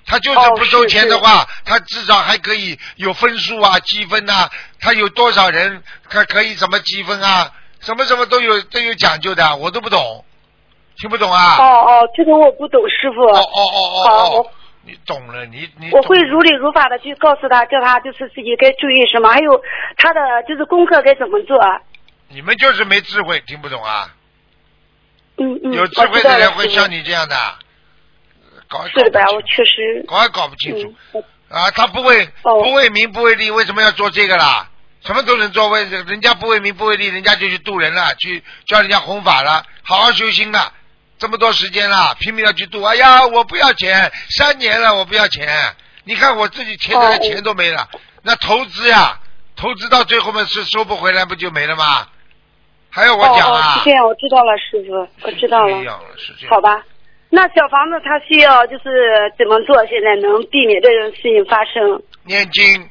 他就是哦不收钱的话，他至少还可以有分数啊、积分呐、他有多少人，他可以怎么积分啊？什么什么都有都有讲究的，我都不懂，听不懂啊？哦哦，这个我不懂，师傅。哦哦哦好哦你懂了，你你我会如理如法的去告诉他，叫他就是自己该注意什么，还有他的就是功课该怎么做。你们就是没智慧，听不懂啊？嗯嗯，有智慧的人会像你这样的，搞是的吧？我确实。搞也搞不清楚嗯。啊，他不为哦不为名不为利，为什么要做这个啦？什么都能做，为人家不为名不为利，人家就去渡人了，去教人家弘法了，好好修心了。这么多时间了，拼命要去赌。哎呀，我不要钱，三年了，我不要钱。你看我自己欠的哦钱都没了，那投资呀，投资到最后面是收不回来，不就没了吗？还要我讲啊？是这样，我知道了，师傅，我知道了。好吧，那小房子他需要就是怎么做，现在能避免这种事情发生？念经。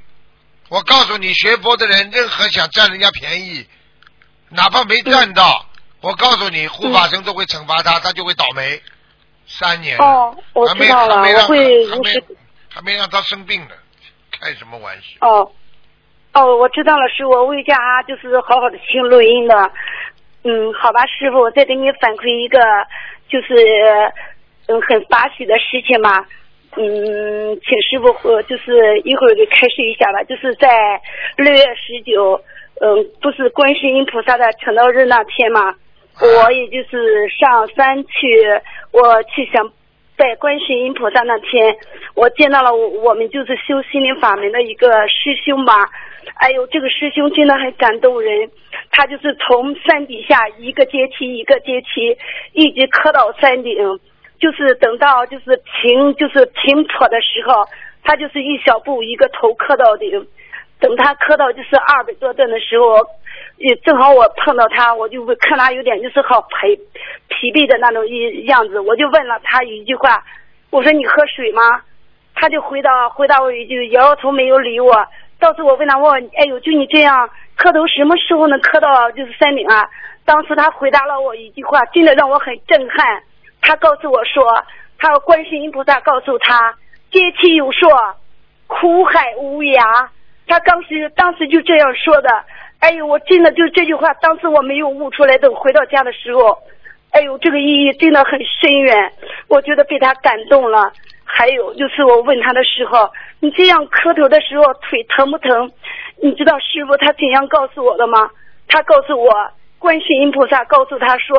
我告诉你，学佛的人，任何想占人家便宜，哪怕没占到，我告诉你，护法神都会惩罚他，他就会倒霉。三年哦我知道了我会还没如实还没让他生病呢，开什么玩笑？哦，哦，我知道了，师傅，我为家就是好好的听录音的。嗯，好吧，师傅，我再给你反馈一个，就是嗯很发喜的事情嘛。嗯，请师傅和就是一会儿给开示一下吧。就是在六月十九，嗯，不是观世音菩萨的成道日那天嘛，我也就是上山去，我去想拜观世音菩萨那天，我见到了我我们就是修心灵法门的一个师兄吧。哎呦，这个师兄真的很感动人，他就是从山底下一个阶梯一个阶梯，一直磕到山顶，就是等到就是平就是平坡的时候，他就是一小步一个头磕到顶，等他磕到就是二百多吨的时候，也正好我碰到他，我就看他有点就是好疲疲惫的那种一样子，我就问了他一句话，我说你喝水吗？他就回答回答我一句，摇摇头没有理我。到时我问他，我哎呦，就你这样磕头，什么时候能磕到就是山顶啊？当时他回答了我一句话，真的让我很震撼。他告诉我说，他说观世音菩萨告诉他，阶梯有说，苦海无涯。他当时当时就这样说的。哎呦，我真的就这句话，当时我没有悟出来。等回到家的时候，哎呦，这个意义真的很深远，我觉得被他感动了。还有就是我问他的时候，你这样磕头的时候腿疼不疼？你知道师傅他怎样告诉我的吗？他告诉我，观世音菩萨告诉他说，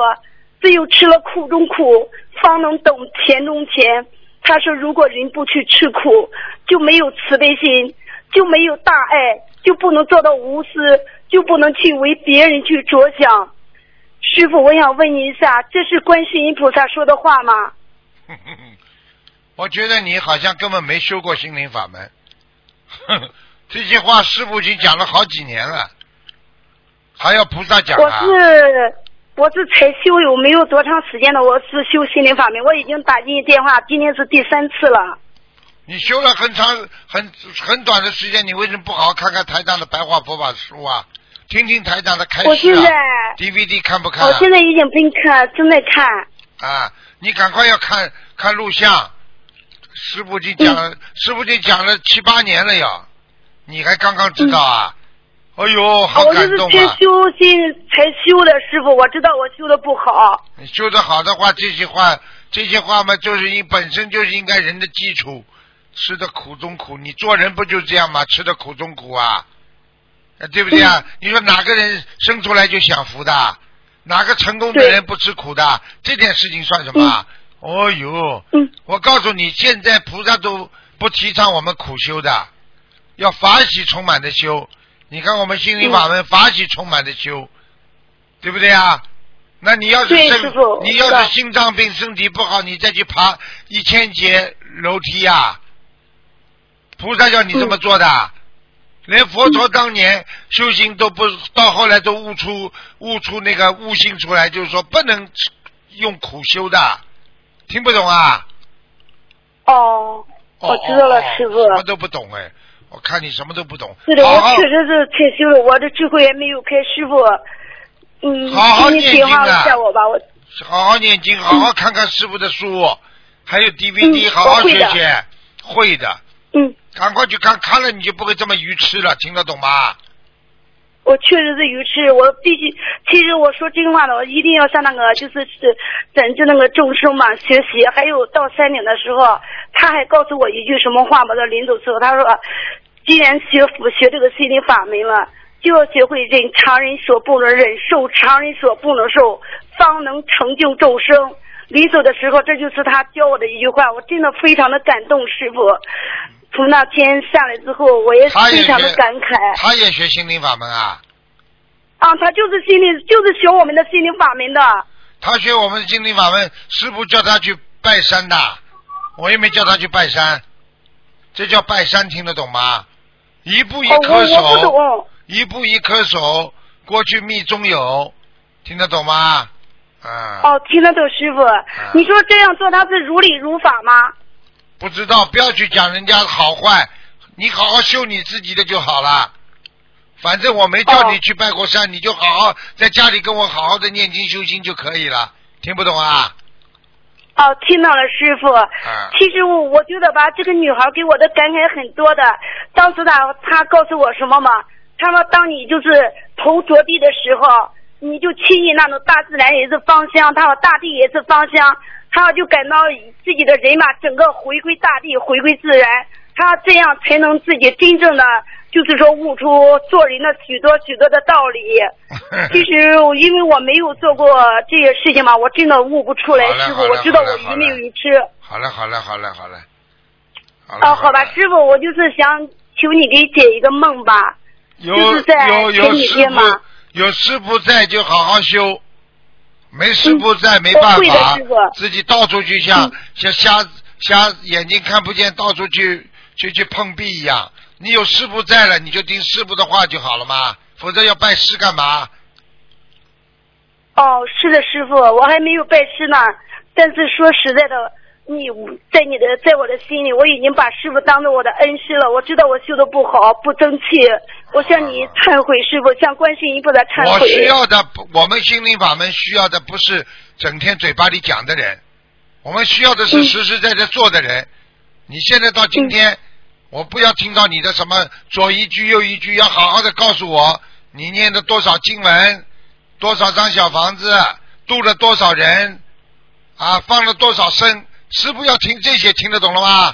只有吃了苦中苦，方能懂甜中甜。他说，如果人不去吃苦，就没有慈悲心，就没有大爱，就不能做到无私，就不能去为别人去着想。师傅，我想问你一下，这是观世音菩萨说的话吗？*laughs* 我觉得你好像根本没修过心灵法门，*laughs* 这些话师傅已经讲了好几年了，还要菩萨讲我是我是才修有没有多长时间的？我是修心灵法门，我已经打进电话，今天是第三次了。你修了很长很很短的时间，你为什么不好好看看台长的白话佛法书啊？听听台长的开示我现在啊？DVD 看不看啊？我现在已经不看，正在看。啊，你赶快要看看录像，师傅已经讲了，师傅已经讲了七八年了呀，你还刚刚知道啊？哎呦，好我就是才感动啊！修心才修的，师傅，我知道我修的不好。你修的好的话，这些话，这些话嘛，就是你本身就是应该人的基础，吃的苦中苦，你做人不就这样吗？吃的苦中苦啊，呃对不对啊？你说哪个人生出来就享福的？哪个成功的人不吃苦的？这点事情算什么啊？哦呦，嗯我告诉你，现在菩萨都不提倡我们苦修的，要法喜充满的修。你看我们心灵法门法喜充满的修，对不对啊？那你要是身你要是心脏病身体不好，你再去爬一千节楼梯呀、菩萨叫你这么做的。连佛陀当年修行都不到后来都悟出悟出那个悟性出来，就是说不能用苦修的，听不懂啊？哦，哦我知道了师傅。什么都不懂哎，我看你什么都不懂。是的，好好我确实是退休了，我的智慧也没有开。师傅，嗯，好好念经啊。一下我吧，我好好念经，好好看看师傅的书，还有 DVD，、嗯好好学学，会的，嗯，赶快去看，看了你就不会这么愚痴了，听得懂吗？我确实是愚痴，我必须。其实我说真话的，我一定要向那个就是是拯救那个众生嘛学习。还有到山顶的时候，他还告诉我一句什么话嘛？在临走时候，他说，既然学佛学这个心灵法门了，就要学会忍常人所不能忍受，常人所不能受，方能成就众生。临走的时候，这就是他教我的一句话，我真的非常的感动，师傅。从那天下来之后，我也非常的感慨。他也学心灵法门啊，啊，他就是心灵，就是学我们的心灵法门的。他学我们的心灵法门，师傅叫他去拜山的，我也没叫他去拜山，这叫拜山，听得懂吗？一步一哦，我颗我不手，懂。一步一颗手，过去密中有，听得懂吗？啊，哦，听得懂师傅。你说这样做他是如理如法吗？不知道，不要去讲人家好坏，你好好修你自己的就好了。反正我没叫你哦去拜过山，你就好好在家里跟我好好的念经修心就可以了。听不懂啊？哦，听到了，师傅。嗯其实我我觉得吧，这个女孩给我的感慨很多的。当时她她告诉我什么嘛？她说，当你就是头着地的时候，你就亲近那种大自然也是芳香，她说大地也是芳香，她说就感到自己的人嘛，整个回归大地，回归自然，他这样才能自己真正的就是说悟出做人的许多许多的道理。*laughs* 其实因为我没有做过这些事情嘛，我真的悟不出来师傅，我知道我愚昧愚痴。好嘞，好嘞，好嘞，好嘞。哦，好吧，师傅，我就是想求你给解一个梦吧。有就是在有有前几师傅有师傅在就好好修，没师傅在没办法，自己到处去像嗯像瞎瞎眼睛看不见，到处去去去碰壁一样。你有师傅在了，你就听师傅的话就好了嘛，否则要拜师干嘛？哦，是的，师傅，我还没有拜师呢。但是说实在的，你在你的在我的心里，我已经把师傅当做我的恩师了。我知道我修的不好，不争气，我向你忏悔，师傅，向观世音菩萨忏悔我。需要的，我们心灵法门需要的不是整天嘴巴里讲的人，我们需要的是嗯实实在在做的人。你现在到今天，我不要听到你的什么左一句右一句，要好好的告诉我你念的多少经文，多少张小房子，度了多少人，啊，放了多少生，师傅要听这些，听得懂了吗？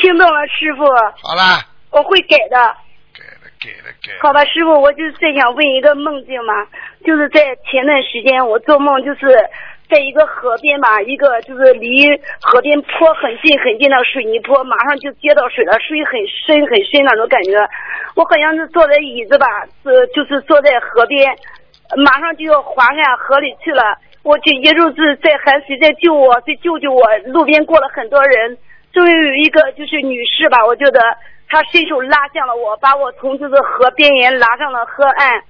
听懂了，师傅，好啦，我会改的。改了改了改了。好吧，师傅，我就是再想问一个梦境嘛，就是在前段时间我做梦，就是在一个河边吧，一个就是离河边坡很近很近的水泥坡，马上就接到水了，水很深很深那种感觉。我好像是坐在椅子吧，呃就是坐在河边，马上就要滑下河里去了。我就一路是在喊谁在救我，在救救我。路边过了很多人，终于有一个就是女士吧，我觉得她伸手拉向了我，把我从这个河边沿拉上了河岸。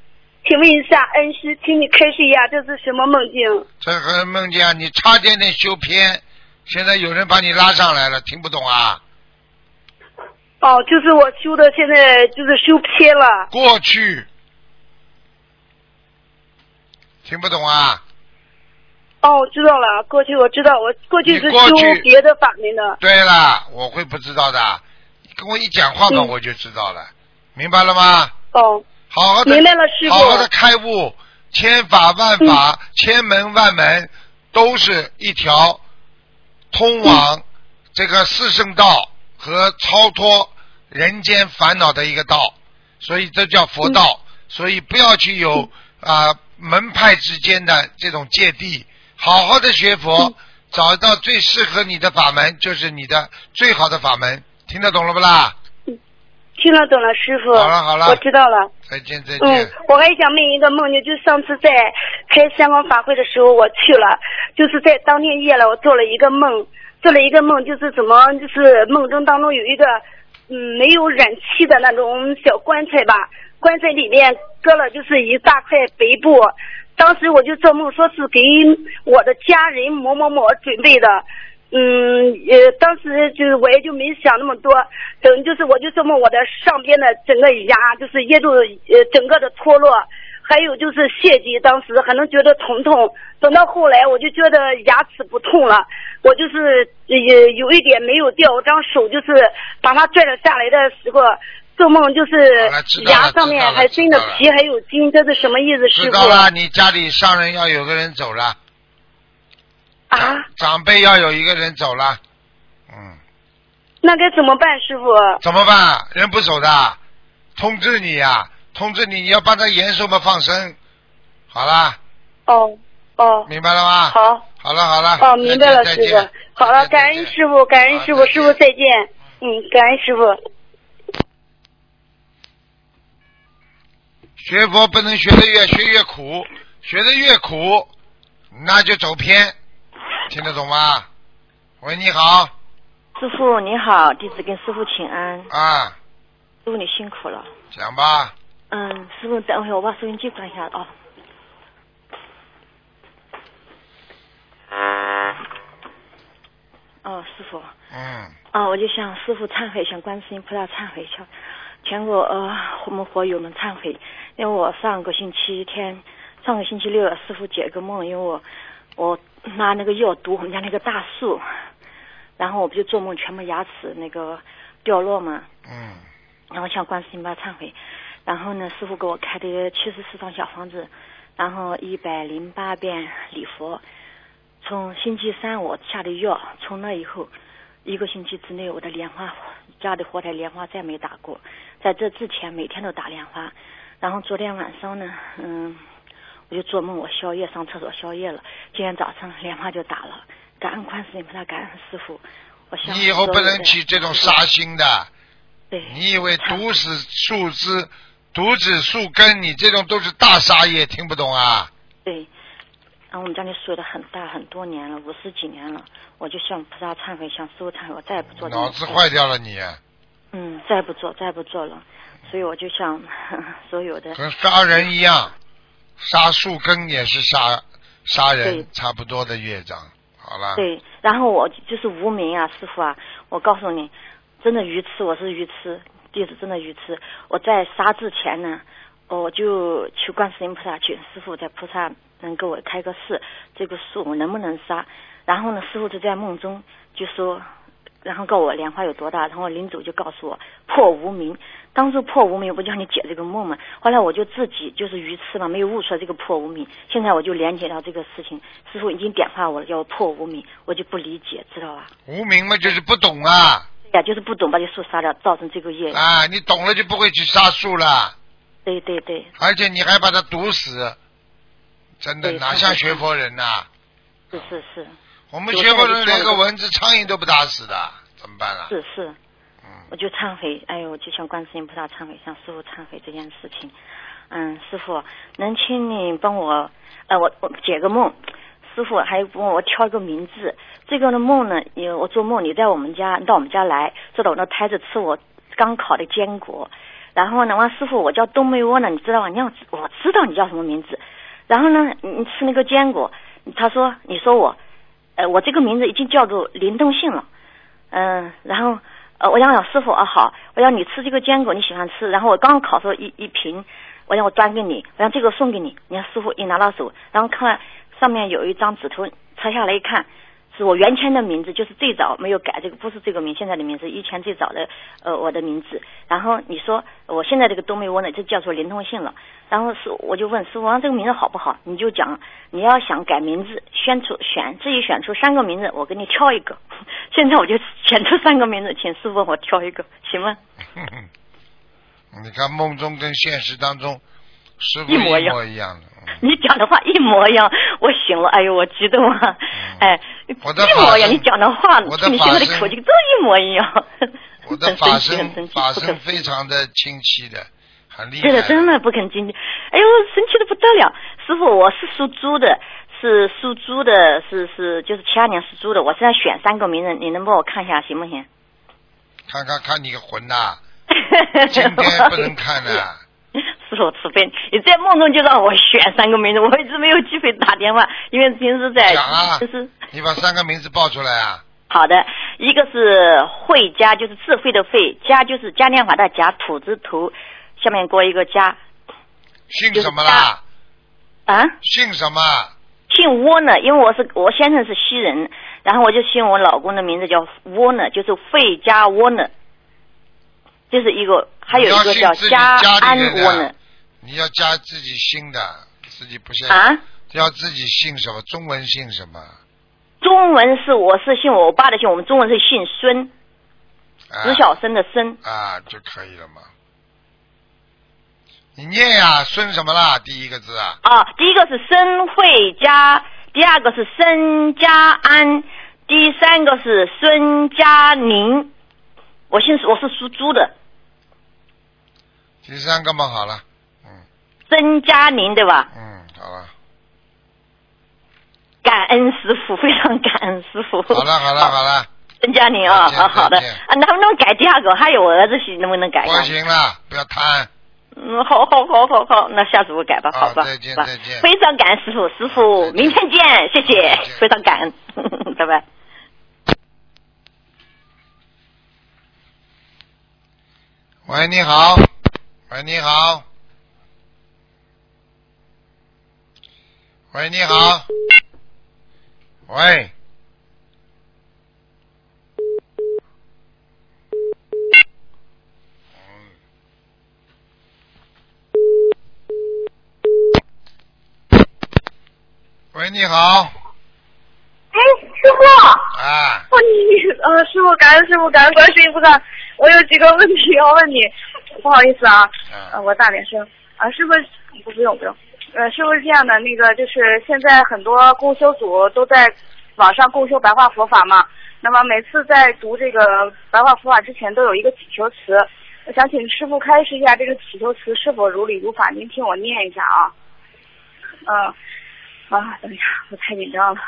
请问一下恩师，请你开示一下，这是什么梦境？这和梦境啊你差点点修偏，现在有人把你拉上来了，听不懂啊？哦，就是我修的，现在就是修偏了。过去，听不懂啊？哦，我知道了，过去我知道，我过去是修别的法门的。对了，我会不知道的，你跟我一讲话嘛，嗯。我就知道了，明白了吗？哦，好好的，明白了师傅。好好的开悟，千法万法，千门万门，都是一条通往这个四圣道和超脱人间烦恼的一个道，所以这叫佛道。所以不要去有啊、门派之间的这种芥蒂，好好的学佛，找到最适合你的法门，就是你的最好的法门。听得懂了不啦？听得懂了，师傅。好了好了我知道了。再见再见。嗯，我还想问一个梦呢，就上次在开香港法会的时候，我去了，就是在当天夜了，我做了一个梦，做了一个梦，就是怎么，就是梦中当中有一个嗯没有燃气的那种小棺材吧，棺材里面搁了就是一大块白布，当时我就做梦说是给我的家人某某某准备的。嗯，呃，当时就是我也就没想那么多，等就是我就做梦，我的上边的整个牙就是一度呃整个的脱落，还有就是血迹，当时还能觉得疼痛，等到后来我就觉得牙齿不痛了，我就是也有一点没有掉，我张手就是把它拽了下来的时候，做梦就是牙上面还真的皮还有筋，这是什么意思，师傅？知道了，你家里上人要有个人走了，啊，长辈要有一个人走了，嗯，那该怎么办，师傅？怎么办？人不走的，通知你呀、通知你，你要帮他延寿嘛，放生。好啦，哦哦，明白了吗？好。好了好了。哦，明白了，师傅。好了，感恩师傅，感恩师傅，师傅再见。嗯，感恩师傅。学佛不能学的越学越苦，学的越苦，那就走偏，听得懂吗？喂，你好，师傅你好，弟子跟师傅请安。啊，师傅你辛苦了。讲吧，嗯，师傅等会我把收音机关一下啊。哦，师傅，嗯，啊，我就向师傅忏悔，向观世音菩萨忏悔，向全国呃我们佛友们忏悔，因为我上个星期天，上个星期六，师傅解个梦，因为我我拿那个药毒我们家那个大树，然后我不就做梦全部牙齿那个掉落嘛，嗯，然后向观世音菩萨忏悔，然后呢，师傅给我开的七十四张小房子，然后一百零八遍礼佛。从星期三我下的药，从那以后一个星期之内，我的莲花家的火台莲花再没打过。在这之前每天都打莲花，然后昨天晚上呢，嗯，我就做梦我宵夜上厕所宵夜了，今天早上莲花就打了。感恩观世音菩萨，感恩师傅。我想你以后不能起这种杀心的。对。你以为毒死树枝、毒死树根，你这种都是大杀业，听不懂啊？对。然后我们家里水的很大，很多年了，五十几年了，我就向菩萨忏悔，向师傅忏悔，我再也不做。脑子坏掉了你。嗯，再不做，再不做了，所以我就像 *laughs* 所有的。跟杀人一样，杀树根也是杀杀人，差不多的乐章，好了。对，然后我就是无名啊，师傅啊，我告诉你，真的愚痴，我是愚痴，弟子真的愚痴。我在杀之前呢，我就去观世音菩萨，请师傅在菩萨。能给我开个示，这个树我能不能杀？然后呢，师傅就在梦中就说，然后告我莲花有多大，然后临走就告诉我破无名。当初破无名不叫你解这个梦吗？后来我就自己就是愚痴嘛，没有悟出来这个破无名。现在我就连接到这个事情，师傅已经点化我了，叫我破无名，我就不理解，知道吧？无名嘛，就是不懂啊。对呀，就是不懂把这树杀掉，造成这个业。啊，你懂了就不会去杀树了。对对对。而且你还把它毒死。真的哪像学佛人呐？是是是。我们学佛人连个蚊子、苍蝇都不打死的，怎么办啊？是是。嗯。我就忏悔，哎呦，我就向观世音菩萨忏悔，向师傅忏悔这件事情。嗯，师傅，能请你帮我，呃，我我解个梦。师傅还帮我挑一个名字。这个的梦呢，有我做梦，你在我们家，到我们家来，坐到我那台子吃我刚烤的坚果。然后呢，完师傅，我叫冬梅窝呢，你知道吗？你要我知道你叫什么名字。然后呢，你吃那个坚果，他说：“你说我，呃，我这个名字已经叫做灵动性了，嗯，然后呃，我想想师傅啊，好，我要你吃这个坚果，你喜欢吃，然后我刚烤出一一瓶，我想我端给你，我想这个送给你，你看师傅一拿到手，然后看上面有一张纸头，拆下来一看。”是我原先的名字，就是最早没有改这个，不是这个名，现在的名字，以前最早的呃我的名字。然后你说我现在这个东梅窝呢，就叫做灵通性了。然后是我就问师傅，这个名字好不好？你就讲你要想改名字，选出选自己选出三个名字，我给你挑一个。*laughs* 现在我就选出三个名字，请师傅我挑一个，行吗？*laughs* 你看梦中跟现实当中师傅一模一样的。你讲的话一模一样，我醒了，哎呦，我激动啊！哎，一模一样，你讲的话，你现在的口气都一模一样。*laughs* 我的法身法身非常的清晰的，很厉害。对的，真的不肯进去。哎呦，神奇的不得了！师傅，我是属猪的，是属猪的，是是就是七二年属猪的。我现在选三个名人，你能帮我看一下行不行？看看看你个魂呐！*laughs* 今天不能看的。是我慈悲，你在梦中就让我选三个名字，我一直没有机会打电话，因为平时在就是你把三个名字报出来啊。好的，一个是慧家，就是智慧的慧，家就是嘉年华的家，土字头下面过一个家。姓什么啦？啊？姓什么？姓窝呢，因为我是我先生是西人，然后我就姓我老公的名字叫窝呢，就是费家窝呢，就是一个，还有一个叫家安窝呢。你要加自己姓的，自己不姓啊？要自己姓什么？中文姓什么？中文是我是姓我爸的姓，我们中文是姓孙，子小生的孙啊就可以了嘛。你念呀，孙什么啦？第一个字啊？啊，第一个是孙慧佳，第二个是孙家安，第三个是孙家宁。我姓我是属猪的。第三个嘛，好了。嗯曾佳宁对吧？嗯，好了。感恩师傅，非常感恩师傅。好了好了好了。曾佳宁啊，好好的啊，能不能改第二个？还有我儿子媳能不能改？不行了，不要贪。嗯，好好好好好，那下次我改吧，好吧？再见再见。非常感恩师傅，师傅明天见，谢谢，非常感恩，*laughs* 拜拜。喂，你好。喂，你好。喂，你好。喂，喂，你好，哎，师傅，啊，哦你呃，师傅，感恩师傅，感恩观世音菩萨，我有几个问题要问你，不好意思啊，呃，嗯，我大点声。啊，师傅不不用不用，呃，师傅是这样的，那个就是现在很多共修组都在网上共修白话佛法嘛，那么每次在读这个白话佛法之前都有一个祈求词，我想请师傅开示一下这个祈求词是否如理如法，您听我念一下啊，嗯。啊，等一下，我太紧张了。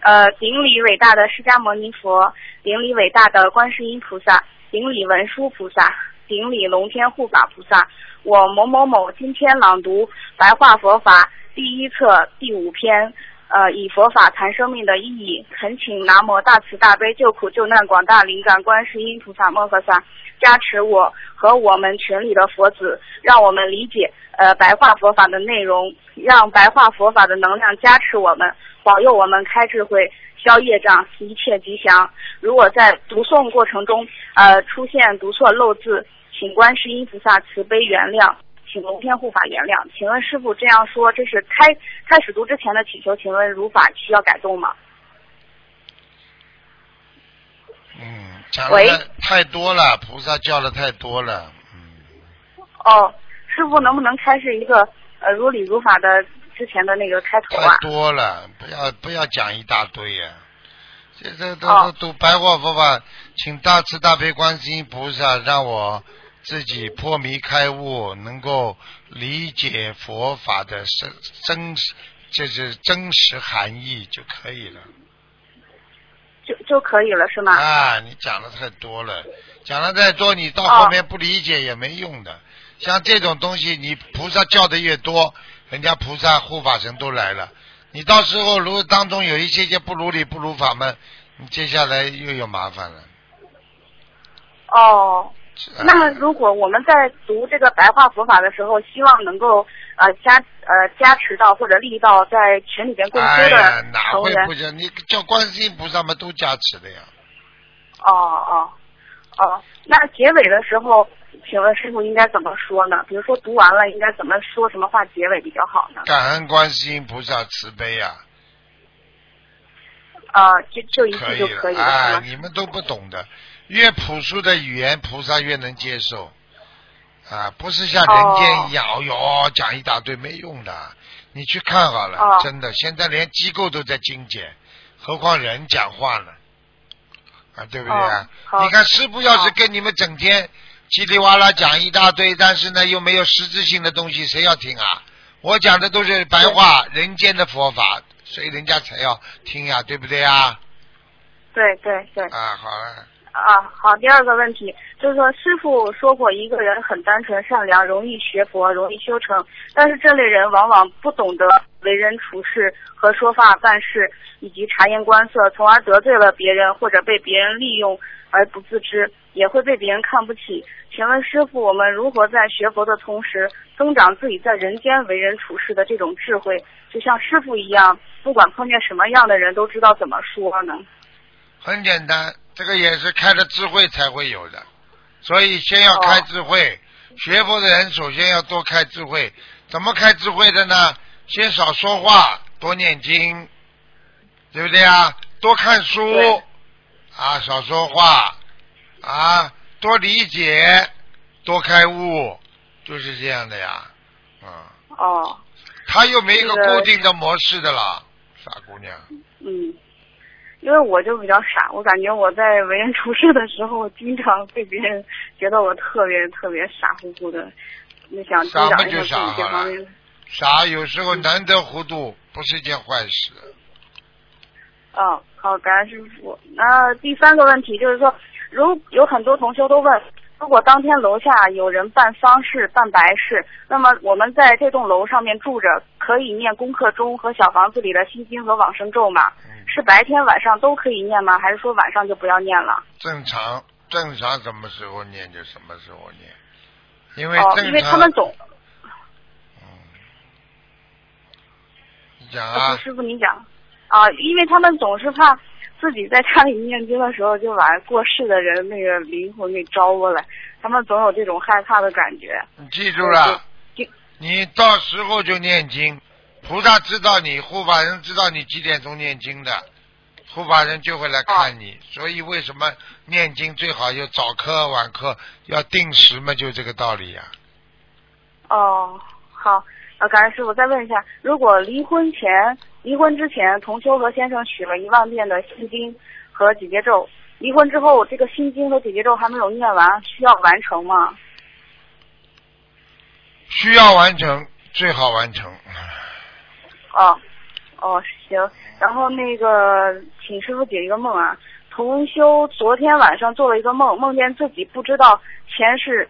呃，顶礼伟大的释迦牟尼佛，顶礼伟大的观世音菩萨，顶礼文殊菩萨，顶礼龙天护法菩萨。我某某某今天朗读白话佛法第一册第五篇，呃，以佛法谈生命的意义，恳请南无大慈大悲救苦救难广大灵感观世音菩萨摩诃萨加持我和我们群里的佛子，让我们理解呃白话佛法的内容，让白话佛法的能量加持我们，保佑我们开智慧、消业障，一切吉祥。如果在读诵过程中呃出现读错漏字，请观世音菩萨慈悲原谅。请龙天护法原谅。请问师傅这样说，这是开开始读之前的祈求，请问如法需要改动吗？嗯，讲喂的太多了，菩萨叫的太多了，嗯，哦，师傅能不能开示一个呃如理如法的之前的那个开头啊太？多了，不要不要讲一大堆呀、这这都哦都读白话佛法，请大慈大悲观世音菩萨让我自己破迷开悟，能够理解佛法的真真，这是真实含义就可以了。就就可以了是吗？啊，你讲的太多了，讲的太多，你到哦后面不理解也没用的。像这种东西，你菩萨叫的越多，人家菩萨护法神都来了。你到时候如果当中有一些些不如理不如法门，你接下来又有麻烦了。哦，啊那如果我们在读这个白话佛法的时候，希望能够呃加呃加持到或者力到在群里边共修的，哪会不讲？你叫观世音菩萨们都加持的呀。哦哦哦，那结尾的时候，请问师傅应该怎么说呢？比如说读完了，应该怎么说什么话结尾比较好呢？感恩观世音菩萨慈悲呀、啊、就就一句就可以了，哎？你们都不懂的，越朴素的语言，菩萨越能接受。啊，不是像人间一样，哦哟，讲一大堆没用的。你去看好了，哦真的，现在连机构都在精简，何况人讲话呢？啊，对不对啊？哦你看师傅要是跟你们整天叽里哇啦讲一大堆，但是呢又没有实质性的东西，谁要听啊？我讲的都是白话，人间的佛法，所以人家才要听呀，对不对啊？对对对。啊，好了。啊，好，第二个问题就是说，师傅说过，一个人很单纯善良，容易学佛，容易修成，但是这类人往往不懂得为人处事和说话办事，以及察言观色，从而得罪了别人或者被别人利用而不自知，也会被别人看不起。请问师傅，我们如何在学佛的同时，增长自己在人间为人处事的这种智慧，就像师傅一样，不管碰见什么样的人，都知道怎么说呢？很简单，这个也是开了智慧才会有的，所以先要开智慧。学佛的人首先要多开智慧，怎么开智慧的呢？先少说话，多念经，对不对啊？多看书，啊，少说话，啊，多理解，多开悟，就是这样的呀，啊，哦，他又没一个这个固定的模式的啦，傻姑娘。嗯，因为我就比较傻，我感觉我在为人处事的时候，经常被别人觉得我特别特别傻乎乎的，就想增长一下自己这方面。傻有时候难得糊涂不是件坏事。哦，好，感恩师傅。那第三个问题就是说，如有很多同修都问，如果当天楼下有人办丧事、办白事，那么我们在这栋楼上面住着，可以念功课中和小房子里的心经和往生咒吗？嗯是白天晚上都可以念吗？还是说晚上就不要念了？正常正常什么时候念就什么时候念，因为哦，正常。因为他们总，你讲呃啊，师傅你讲，啊，因为他们总是怕自己在家里念经的时候就把过世的人那个灵魂给招过来，他们总有这种害怕的感觉。你记住了就，你到时候就念经，菩萨知道你，护法人知道你几点钟念经的，护法人就会来看你。所以为什么念经最好有早课晚课，要定时嘛，就这个道理呀、哦，好，呃，感恩师傅再问一下，如果离婚前、离婚之前，同修和先生许了一万遍的心经和姐姐咒，离婚之后这个心经和姐姐咒还没有念完，需要完成吗？需要完成，最好完成。哦，哦，行。然后那个，请师傅解一个梦啊。同修昨天晚上做了一个梦，梦见自己不知道前世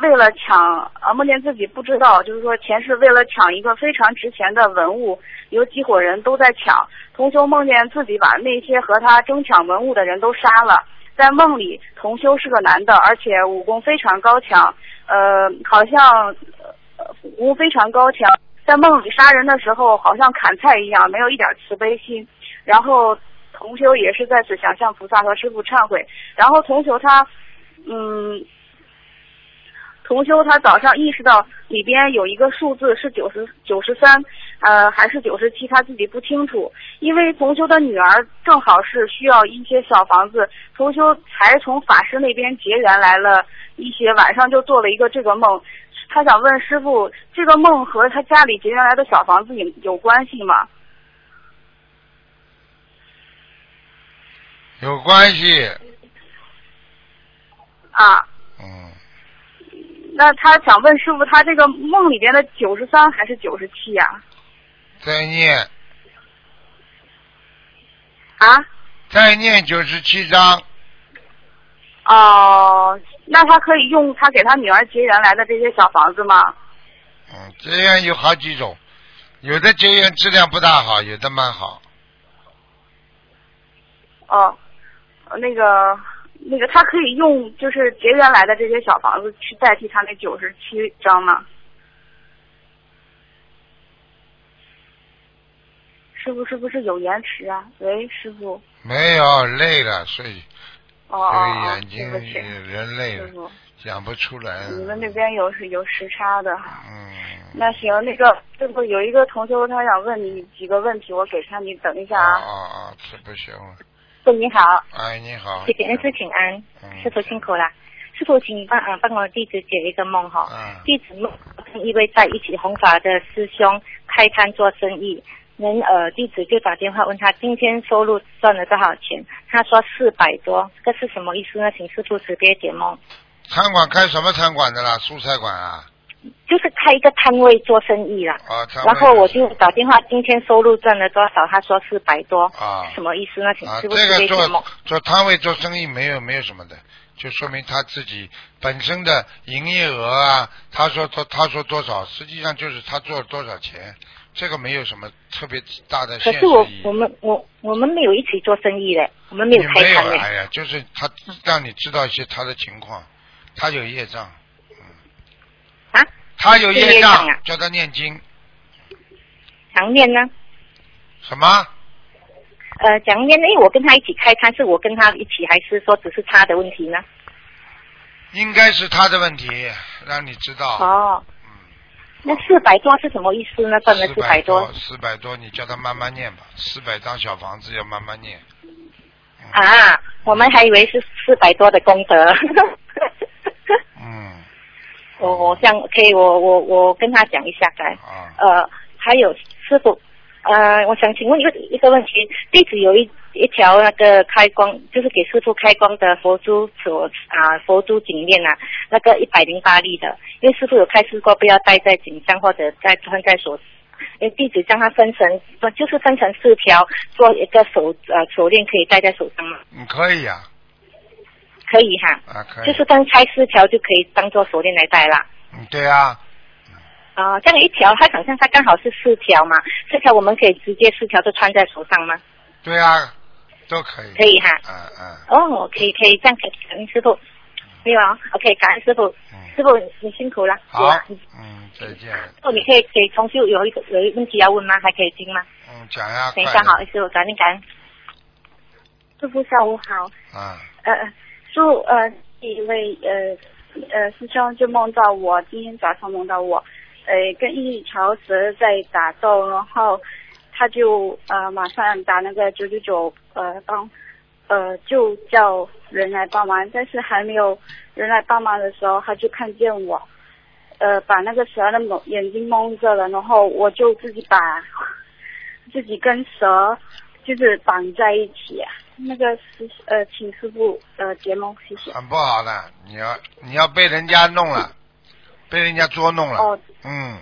为了抢啊，梦见自己不知道，就是说前世为了抢一个非常值钱的文物，有几伙人都在抢。同修梦见自己把那些和他争抢文物的人都杀了。在梦里，同修是个男的，而且武功非常高强，呃，好像武功非常高强。在梦里杀人的时候，好像砍菜一样，没有一点慈悲心。然后同修也是在此想向菩萨和师父忏悔。然后同修他，嗯，同修他早上意识到里边有一个数字是九十九十三，呃，还是九十七，他自己不清楚。因为同修的女儿正好是需要一些小房子，同修才从法师那边结缘来了一些，晚上就做了一个这个梦。他想问师傅，这个梦和他家里结缘来的小房子有有关系吗？有关系，啊，嗯，那他想问师傅，他这个梦里边的九十三还是九十七呀？再念啊？再念九十七章，哦，那他可以用他给他女儿结缘来的这些小房子吗？嗯，结缘有好几种，有的结缘质量不大好，有的蛮好。哦，呃那个那个，他可以用就是结缘来的这些小房子去代替他那九十七张吗？师傅是不是有延迟啊？喂，师傅。没有累了，所以哦哦眼睛对不起，人累了，师傅，讲不出来。你们那边有是有时差的。嗯，那行，那个这不有一个同学，他想问你几个问题，我给他，你等一下啊啊。啊啊，这不行了。师傅你好，哎，你好。谢谢恩师请安，嗯师傅辛苦了。师傅，请你帮啊帮我弟子解一个梦哈。嗯弟子梦跟一位在一起弘法的师兄开摊做生意，人呃弟子就打电话问他今天收入赚了多少钱，他说四百多，这个是什么意思呢？请师傅直接解梦。餐馆开什么餐馆的啦？蔬菜馆啊？就是开一个摊位做生意啦，啊，摊位然后我就打电话，今天收入赚了多少？他说四百多，啊什么意思呢？请啊，师傅这个做。做摊位做生意没有没有什么的，就说明他自己本身的营业额啊，他说他他说多少，实际上就是他做了多少钱，这个没有什么特别大的可是我。我们我我们没有一起做生意的，我们没有开没有。哎呀，就是他让你知道一些他的情况，他有业障，啊？他有业障业障啊，叫他念经常念呢？什么？呃，讲念，因为我跟他一起开摊，是我跟他一起，还是说只是他的问题呢？应该是他的问题，让你知道。哦，那四百多是什么意思呢？赚了四百多四百多，你叫他慢慢念吧。四百张小房子要慢慢念。啊？我们还以为是四百多的功德。嗯，*laughs* 我我想可以，我我我跟他讲一下该。啊，呃，还有师傅，呃，我想请问一个一个问题，弟子有一一条那个开光，就是给师傅开光的佛珠所啊佛珠颈链啊，那个一百零八粒的，因为师傅有开示过，不要戴在颈上或者戴穿在手。因为弟子将它分成，不就是分成四条，做一个手呃手链可以戴在手上吗？嗯可以呀、可以哈，啊，可以。就是分开四条就可以当做手链来戴啦。嗯，对啊、啊、这样一条，它好像它刚好是四条嘛，四条我们可以直接四条都穿在手上吗？对呀、都可以。可以哈。嗯嗯，哦，可以可以，这样可以，感恩师傅。没有啊，OK，感恩师傅。嗯师傅你辛苦了。好啊，嗯，再见。哦，你可以给重修有一个有一个问题要问吗？还可以听吗？嗯，讲呀，等一下，好，师傅，赶紧感恩。师傅下午好，啊，呃，师傅呃，一位呃呃师兄就梦到我，今天早上梦到我，呃，跟一条蛇在打斗，然后他就呃马上打那个九九九呃帮呃就叫人来帮忙，但是还没有人来帮忙的时候，他就看见我，呃把那个蛇的蒙眼睛蒙着了，然后我就自己把自己跟蛇就是绑在一起、那个师呃，请师傅呃解梦，谢谢。很不好的，你要你要被人家弄了，被人家捉弄了，哦，嗯，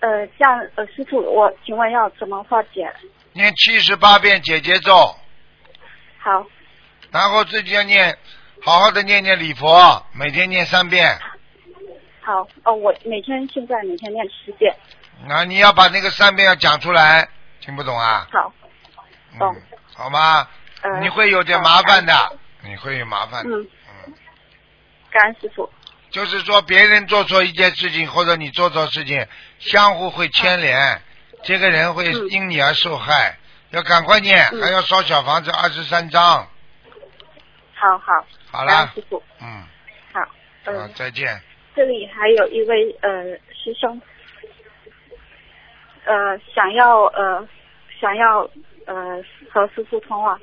呃，这样呃，师傅，我请问要怎么化解？念七十八遍解结咒，好，然后自己要念，好好的念念礼佛，每天念三遍，好，哦，我每天现在每天念十遍。那，你要把那个三遍要讲出来，听不懂啊？好，懂嗯，好吗？呃，你会有点麻烦的，你会有麻烦的。嗯，感恩师傅。就是说，别人做错一件事情，或者你做错事情，相互会牵连，这个人会嗯因你而受害。要赶快念，嗯还要烧小房子二十三章。好好，好啦，师傅。嗯，好，好呃，，再见。这里还有一位呃师兄，呃，想要呃想要呃和师傅通话。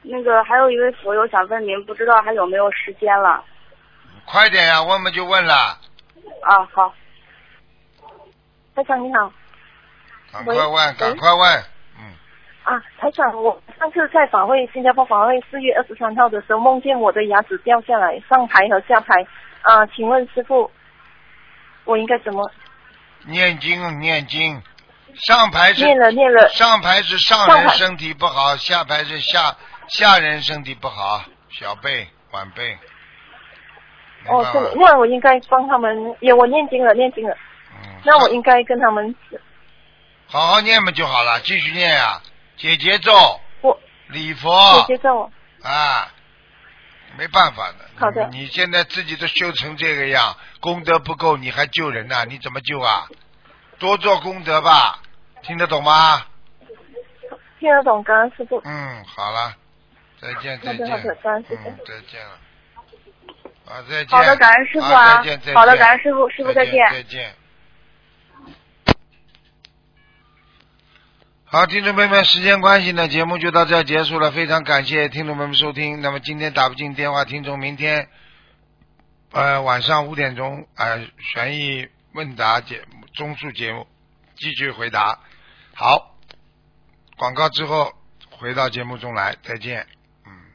那个还有一位佛友想问您，不知道还有没有时间了？快点呀，问嘛就问了，啊，好。台长你好。赶快问，赶快问。嗯，啊，台长，我上次在法会新加坡法会四月二十三号的时候，梦见我的牙齿掉下来，上排和下排。啊，请问师傅，我应该怎么念经念经，上排是念了念了？上排是上人身体不好，下排是下下人身体不好，小辈晚辈。明哦，是的，那我应该帮他们，也我念经了，念经了。嗯，那我应该跟他们，好好念嘛就好了，继续念呀、解节奏我礼佛姐姐叫我。啊，没办法的。好的你现在自己都修成这个样，功德不够，你还救人呐、你怎么救啊？多做功德吧，听得懂吗？听得懂，感恩师傅。嗯，好了，再见再见。好的好的感恩师傅嗯，再见了。啊，再见。好的，感恩师傅啊啊再见再见。好的，感恩师傅，师傅再见。见。再见。好，听众朋友们，时间关系呢，节目就到这儿结束了。非常感谢听众朋友们收听。那么今天打不进电话，听众明天呃晚上五点钟呃悬疑问答节目综述节目继续回答。好，广告之后回到节目中来，再见。